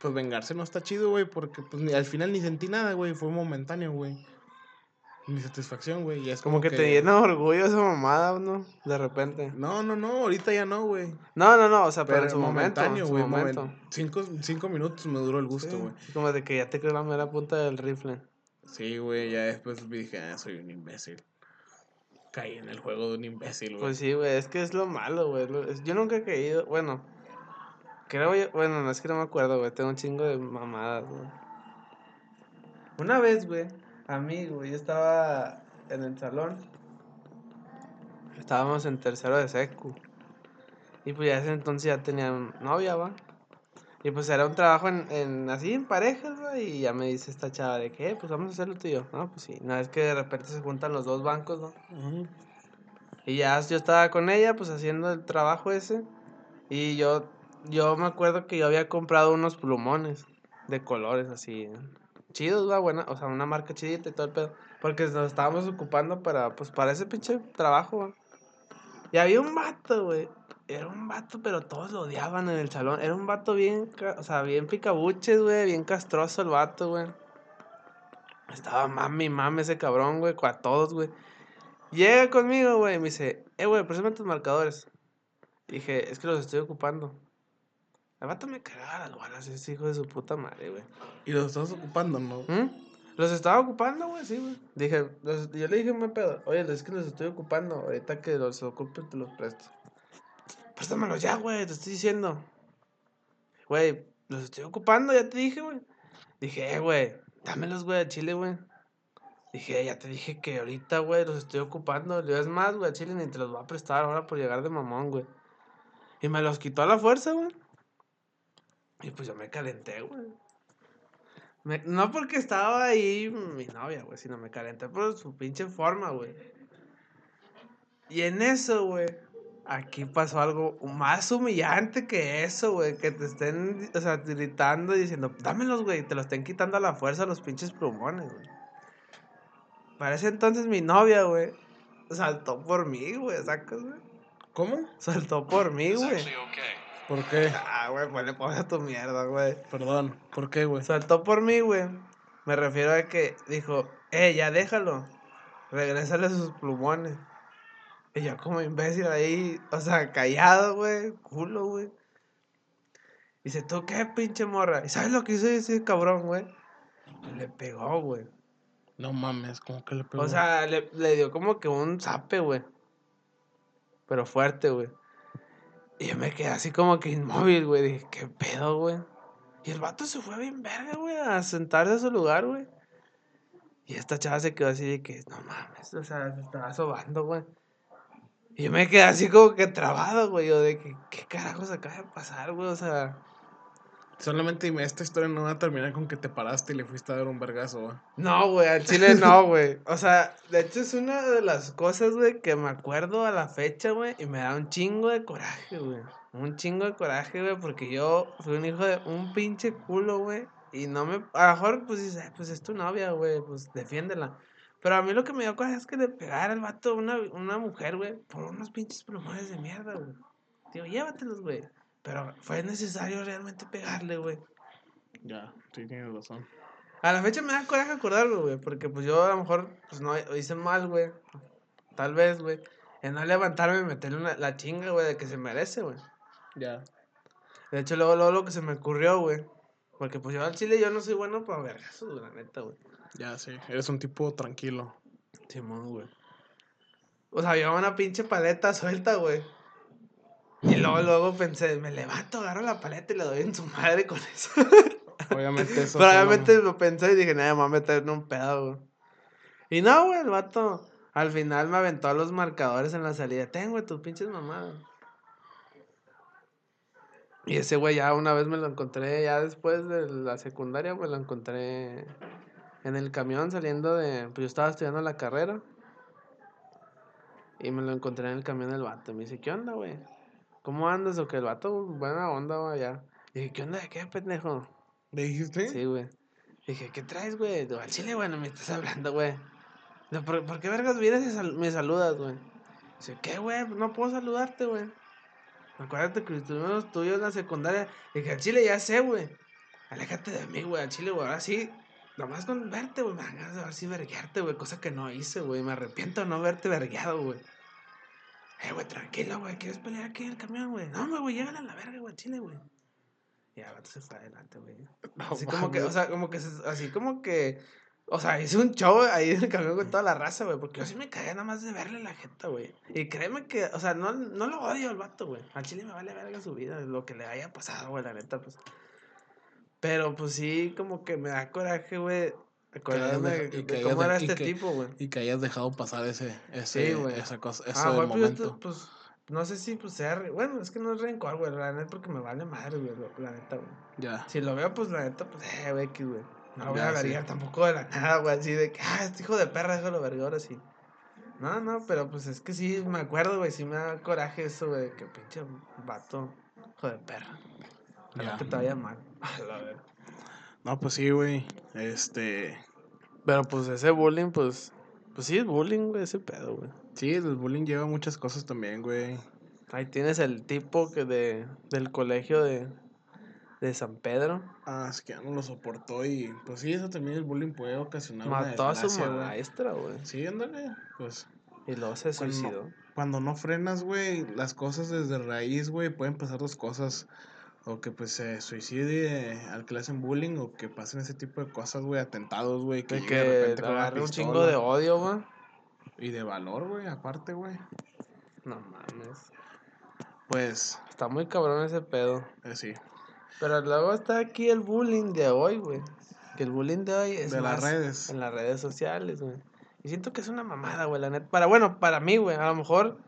pues, vengarse no está chido, güey, porque, pues, ni- al final ni sentí nada, güey, fue momentáneo, güey. Mi satisfacción, güey, y es Como que, te llena de orgullo esa mamada, ¿no? De repente. No, no, no, ahorita ya no, güey. No, no, no, o sea, pero, Pero en su momento. En su momento. momen- Cinco, cinco minutos me duró el gusto, Sí, güey. Como de que ya te quedó la mera punta del rifle. Sí, güey, ya después dije, ah, soy un imbécil. Caí en el juego de un imbécil, güey. Pues sí, güey, es que es lo malo, güey. Yo nunca he caído, bueno, creo yo, bueno, no es que no me acuerdo, güey, tengo un chingo de mamadas, güey. Una vez, güey, a mí, güey, yo estaba en el salón, estábamos en tercero de secu, y pues ya ese entonces ya tenía novia, va. Y pues era un trabajo en, en así en parejas, güey, y ya me dice esta chava de que, "Eh, pues vamos a hacerlo tú y yo. No, pues sí, no es que de repente se juntan los dos bancos, ¿no? Y ya yo estaba con ella, pues haciendo el trabajo ese. Y yo, yo me acuerdo que yo había comprado unos plumones de colores así. Chidos, va, buena, o sea, una marca chidita y todo el pedo. Porque nos estábamos ocupando para, pues, para ese pinche trabajo, va. Y había un vato, güey. Era un vato, pero todos lo odiaban en el salón. Era un vato bien, o sea, bien picabuches, güey. Bien castroso el vato, güey. Estaba mami, mami ese cabrón, güey, a todos, güey. Llega conmigo, güey, me dice, eh, güey, préstame tus marcadores. Dije, es que los estoy ocupando. El vato me cagaba las bolas, ese hijo de su puta madre, güey. Y lo estás ocupando, ¿no? ¿Mm? Los estaba ocupando, güey, sí, güey. Dije, los- yo le dije, me pedo, oye, es que los estoy ocupando. Ahorita que los ocupe, te los presto. Préstamelos ya, güey, te estoy diciendo. Güey, los estoy ocupando, ya te dije, güey. Dije, eh, güey, dámelos, güey, a Chile, güey. Dije, ya te dije que ahorita, güey, los estoy ocupando. Le es más, güey, a Chile ni te los voy a prestar ahora por llegar de mamón, güey. Y me los quitó a la fuerza, güey. Y pues yo me calenté, güey. Me- no porque estaba ahí mi novia, güey, sino me calenté por su pinche forma, güey. Y en eso, güey, aquí pasó algo más humillante que eso, güey. Que te estén, o sea, gritando y diciendo, dámelos, güey. Te los estén quitando a la fuerza los pinches plumones, güey. Para ese entonces mi novia, güey, saltó por mí, güey, sacas, güey. ¿Cómo? Saltó por mí, güey. ¿Por qué? Ah, güey, pues le pones a tu mierda, güey. Perdón, ¿por qué, güey? Saltó por mí, güey. Me refiero a que dijo, eh, ya déjalo. Regrésale sus plumones. Y yo como imbécil ahí, o sea, callado, güey, culo, güey. Dice, ¿tú qué, pinche morra? ¿Y sabes lo que hizo ese cabrón, güey? Le pegó, güey. No mames, ¿cómo que le pegó? O sea, le, le dio como que un zape, güey. Pero fuerte, güey. Y yo me quedé así como que inmóvil, güey. Dije, ¿qué pedo, güey? Y el vato se fue bien verga, güey, a sentarse a su lugar, güey. Y esta chava se quedó así de que, no mames, o sea, se estaba sobando, güey. Y yo me quedé así como que trabado, güey. Yo de que, ¿qué carajos acaba de pasar, güey? O sea, Solamente dime, esta historia no va a terminar con que te paraste y le fuiste a dar un vergazo, güey. no, güey, al chile no, <laughs> güey. O sea, de hecho es una de las cosas, güey, que me acuerdo a la fecha, güey, y me da un chingo de coraje, güey. Un chingo de coraje, güey, porque yo fui un hijo de un pinche culo, güey. Y no me. A lo mejor, pues dices, "Ay, pues es tu novia, güey, pues defiéndela. Pero a mí lo que me dio coraje es que le pegara al vato a una, una mujer, güey, por unos pinches plumones de mierda, güey. Digo, llévatelos, güey. Pero fue necesario realmente pegarle, güey. Ya, sí tienes razón. A la fecha me da coraje acordarlo, güey, porque pues yo a lo mejor pues no hice mal, güey. Tal vez, güey. En no levantarme y meterle una- la chinga, güey, de que se merece, güey. Ya. De hecho, luego, luego lo que se me ocurrió, güey. Porque pues yo al chile yo no soy bueno para vergazos, güey, la neta, güey. Ya, sí. Eres un tipo tranquilo. Simón, güey. O sea, llevaba una pinche paleta suelta, güey. Y luego, luego pensé, me levanto, agarro la paleta y le doy en su madre con eso. Obviamente eso. <laughs> Pero obviamente lo pensé y dije, nada, me voy a meter en un pedo, güey. Y no, güey, el vato al final me aventó a los marcadores en la salida. Ten, güey, tus pinches mamadas. Y ese güey ya una vez me lo encontré, ya después de la secundaria, me lo encontré en el camión saliendo de... Pues yo estaba estudiando la carrera. Y me lo encontré en el camión del vato. Me dice, ¿qué onda, güey? ¿Cómo andas? O que el vato, buena onda, güey, ya. Y dije, ¿qué onda? ¿De qué, pendejo? ¿Le dijiste? Sí, güey. Dije, ¿qué traes, güey? Al chile, güey, no me estás hablando, güey. ¿Por, por qué vergas vienes y sal- me saludas, güey? Dice, ¿qué, güey? No puedo saludarte, güey. Acuérdate que estuvimos los tuyos en la secundaria. Dije, al chile ya sé, güey. Aléjate de mí, güey. Al chile, güey. Ahora sí, nomás con verte, güey. Me dan ganas de ahora sí verguearte, güey. Cosa que no hice, güey. Me arrepiento de no verte vergueado, güey. Eh, güey, tranquilo, güey. ¿Quieres pelear aquí en el camión, güey? No, güey. Llégale a la verga, güey. Chile, güey. Y el vato se fue adelante, güey. <laughs> No Así como que, o sea, como que, así como que, o sea, hice un show ahí en el camión con toda la raza, güey, porque yo sí me caía nada más de verle la jeta, güey. Y créeme que, o sea, no, no lo odio al vato, güey. Al chile me vale verga su vida, lo que le haya pasado, güey, la neta, pues. Pero, pues sí, como que me da coraje, güey, hayas de, de cómo era este que- tipo, güey. Y que hayas dejado pasar ese, ese, Sí, güey. esa cosa, A ese lo mejor, pues, momento. esto, pues, no sé si, pues, sea, re- bueno, es que no es rencor, güey, la neta, porque me vale madre, güey, la neta, güey. Ya. Si lo veo, pues la neta, pues, eh, güey, que, güey. No voy a sí. verguiar tampoco de la <laughs> nada, güey, así de que, ah, este hijo de perra, déjalo verga, ahora sí. No, no, pero pues es que sí, me acuerdo, güey, sí me da coraje eso, güey, que pinche vato, hijo de perra. Ya. que te vaya mal. <laughs> A la. No, pues sí, güey. Este. Pero pues ese bullying, pues, pues sí es bullying, güey, ese pedo, güey. Sí, el bullying lleva muchas cosas también, güey. Ahí tienes el tipo que de, del colegio de, de San Pedro. Ah, es que ya no lo soportó y pues sí, eso también el bullying puede ocasionar una Mató a su maestra, güey. Sí, ándale, pues Y luego se Cuando- suicidó. cuando no frenas, güey, las cosas desde raíz, güey, pueden pasar dos cosas. O que pues se suicide al que le hacen bullying o que pasen ese tipo de cosas, güey, atentados, güey, que llegue de que repente agarre un chingo de odio, güey. Y de valor, güey, aparte, güey. No mames. Pues, Está muy cabrón ese pedo. eh, sí. Pero luego está aquí el bullying de hoy, güey. Que el bullying de hoy es De las más redes. En las redes sociales, güey. Y siento que es una mamada, güey, la neta. Para, bueno, para mí, güey. A lo mejor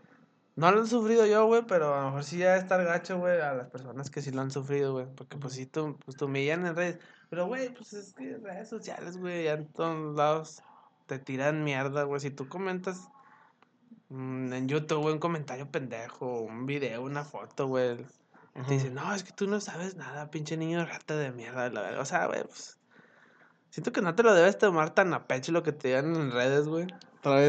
no lo he sufrido yo, güey, pero a lo mejor sí ya estar gacho, güey, a las personas que sí lo han sufrido, güey. Porque pues sí, tú, pues, te humillan en redes. Pero, güey, pues es que redes sociales, güey, ya en todos lados te tiran mierda, güey. Si tú comentas mm, en YouTube, güey, un comentario pendejo, un video, una foto, güey. Te dicen, no, es que tú no sabes nada, pinche niño rata de mierda, la verdad. O sea, güey, pues. Siento que no te lo debes tomar tan a pecho lo que te digan en redes, güey. Otra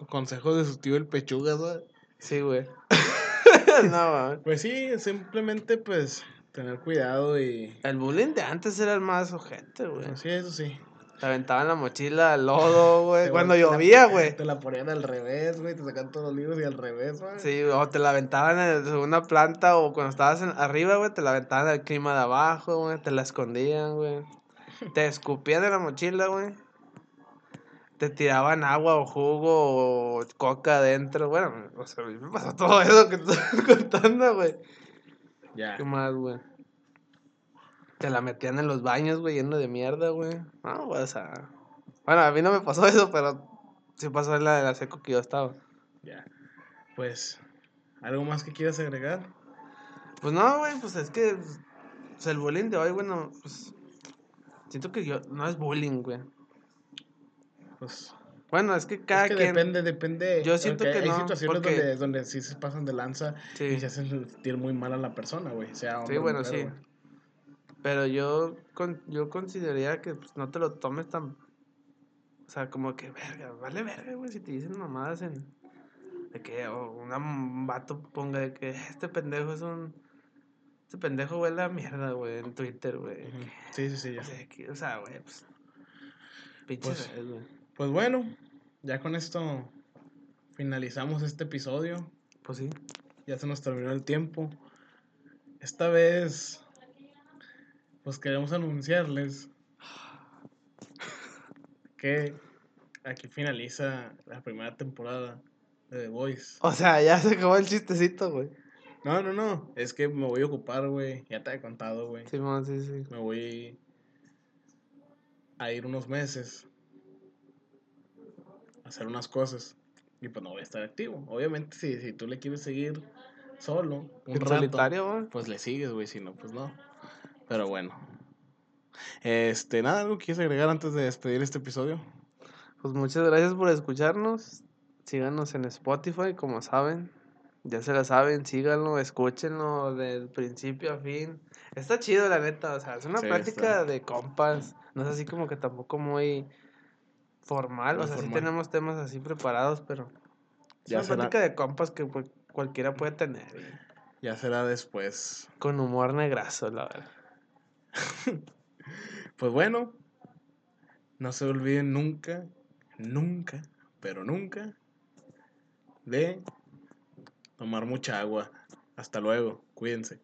vez, consejo de su tío el pechuga, güey. Sí, güey. <laughs> no, mames. Pues sí, simplemente pues tener cuidado y... El bullying de antes era el más ojete, güey. Sí, eso sí. Te aventaban la mochila al lodo, <laughs> güey. Te- Cuando llovía, güey. Te la ponían al revés, güey, te sacan todos los libros y al revés, güey. Sí, o te la aventaban en una planta o cuando estabas en- arriba, güey, te la aventaban al clima de abajo, güey, te la escondían, güey. Te escupían de la mochila, güey. Te tiraban agua o jugo o coca adentro. Bueno, o sea, a mí me pasó todo eso que te estoy <laughs> contando, güey. Ya. ¿Qué más, güey? Te la metían en los baños, güey, lleno de mierda, güey. No, o sea. Bueno, a mí no me pasó <laughs> eso, pero sí pasó en la de la seco que yo estaba. Ya. Pues, ¿algo más que quieras agregar? Pues no, güey, pues es que pues, el bullying de hoy, bueno, pues siento que yo no es bullying, güey. Pues, Bueno, es que cada es que quien depende, depende. Yo siento que hay no, situaciones porque- donde, donde sí se pasan de lanza Sí. y se hacen sentir muy mal a la persona, güey. Sea hombre Sí, bueno, mujer, sí. Pero yo con, yo consideraría que pues, no te lo tomes tan o sea, como que verga, vale verga, güey, si te dicen mamadas en de que o una- un vato ponga de que este pendejo es un este pendejo huele a mierda, güey, en Twitter, güey. Sí, sí, sí, ya. O sea, que- o sea, güey, pues pinches Pues, güey. Pues bueno, ya con esto finalizamos este episodio. Pues sí. Ya se nos terminó el tiempo. Esta vez, pues queremos anunciarles que aquí finaliza la primera temporada de The Voice. O sea, ya se acabó el chistecito, güey. No, no, no, es que me voy a ocupar, güey. Ya te he contado, güey. Simón, sí, sí. Me voy a ir unos meses hacer unas cosas y pues no voy a estar activo. Obviamente, si, si tú le quieres seguir solo, un rato, solitario, pues le sigues, güey, si no, pues no. Pero bueno. Este, nada, algo quieres agregar antes de despedir este episodio. Pues muchas gracias por escucharnos. Síganos en Spotify, como saben. Ya se la saben, síganlo, escúchenlo del principio a fin. Está chido, la neta. O sea, es una Sí, plática está. de compas. No es así como que tampoco muy formal. Muy o sea, sí tenemos temas así preparados, pero es Ya una será. plática de compas que pues, cualquiera puede tener. y Ya será después. Con humor negrazo, la verdad. <laughs> Pues bueno, no se olviden nunca, nunca, pero nunca, de tomar mucha agua. Hasta luego, cuídense.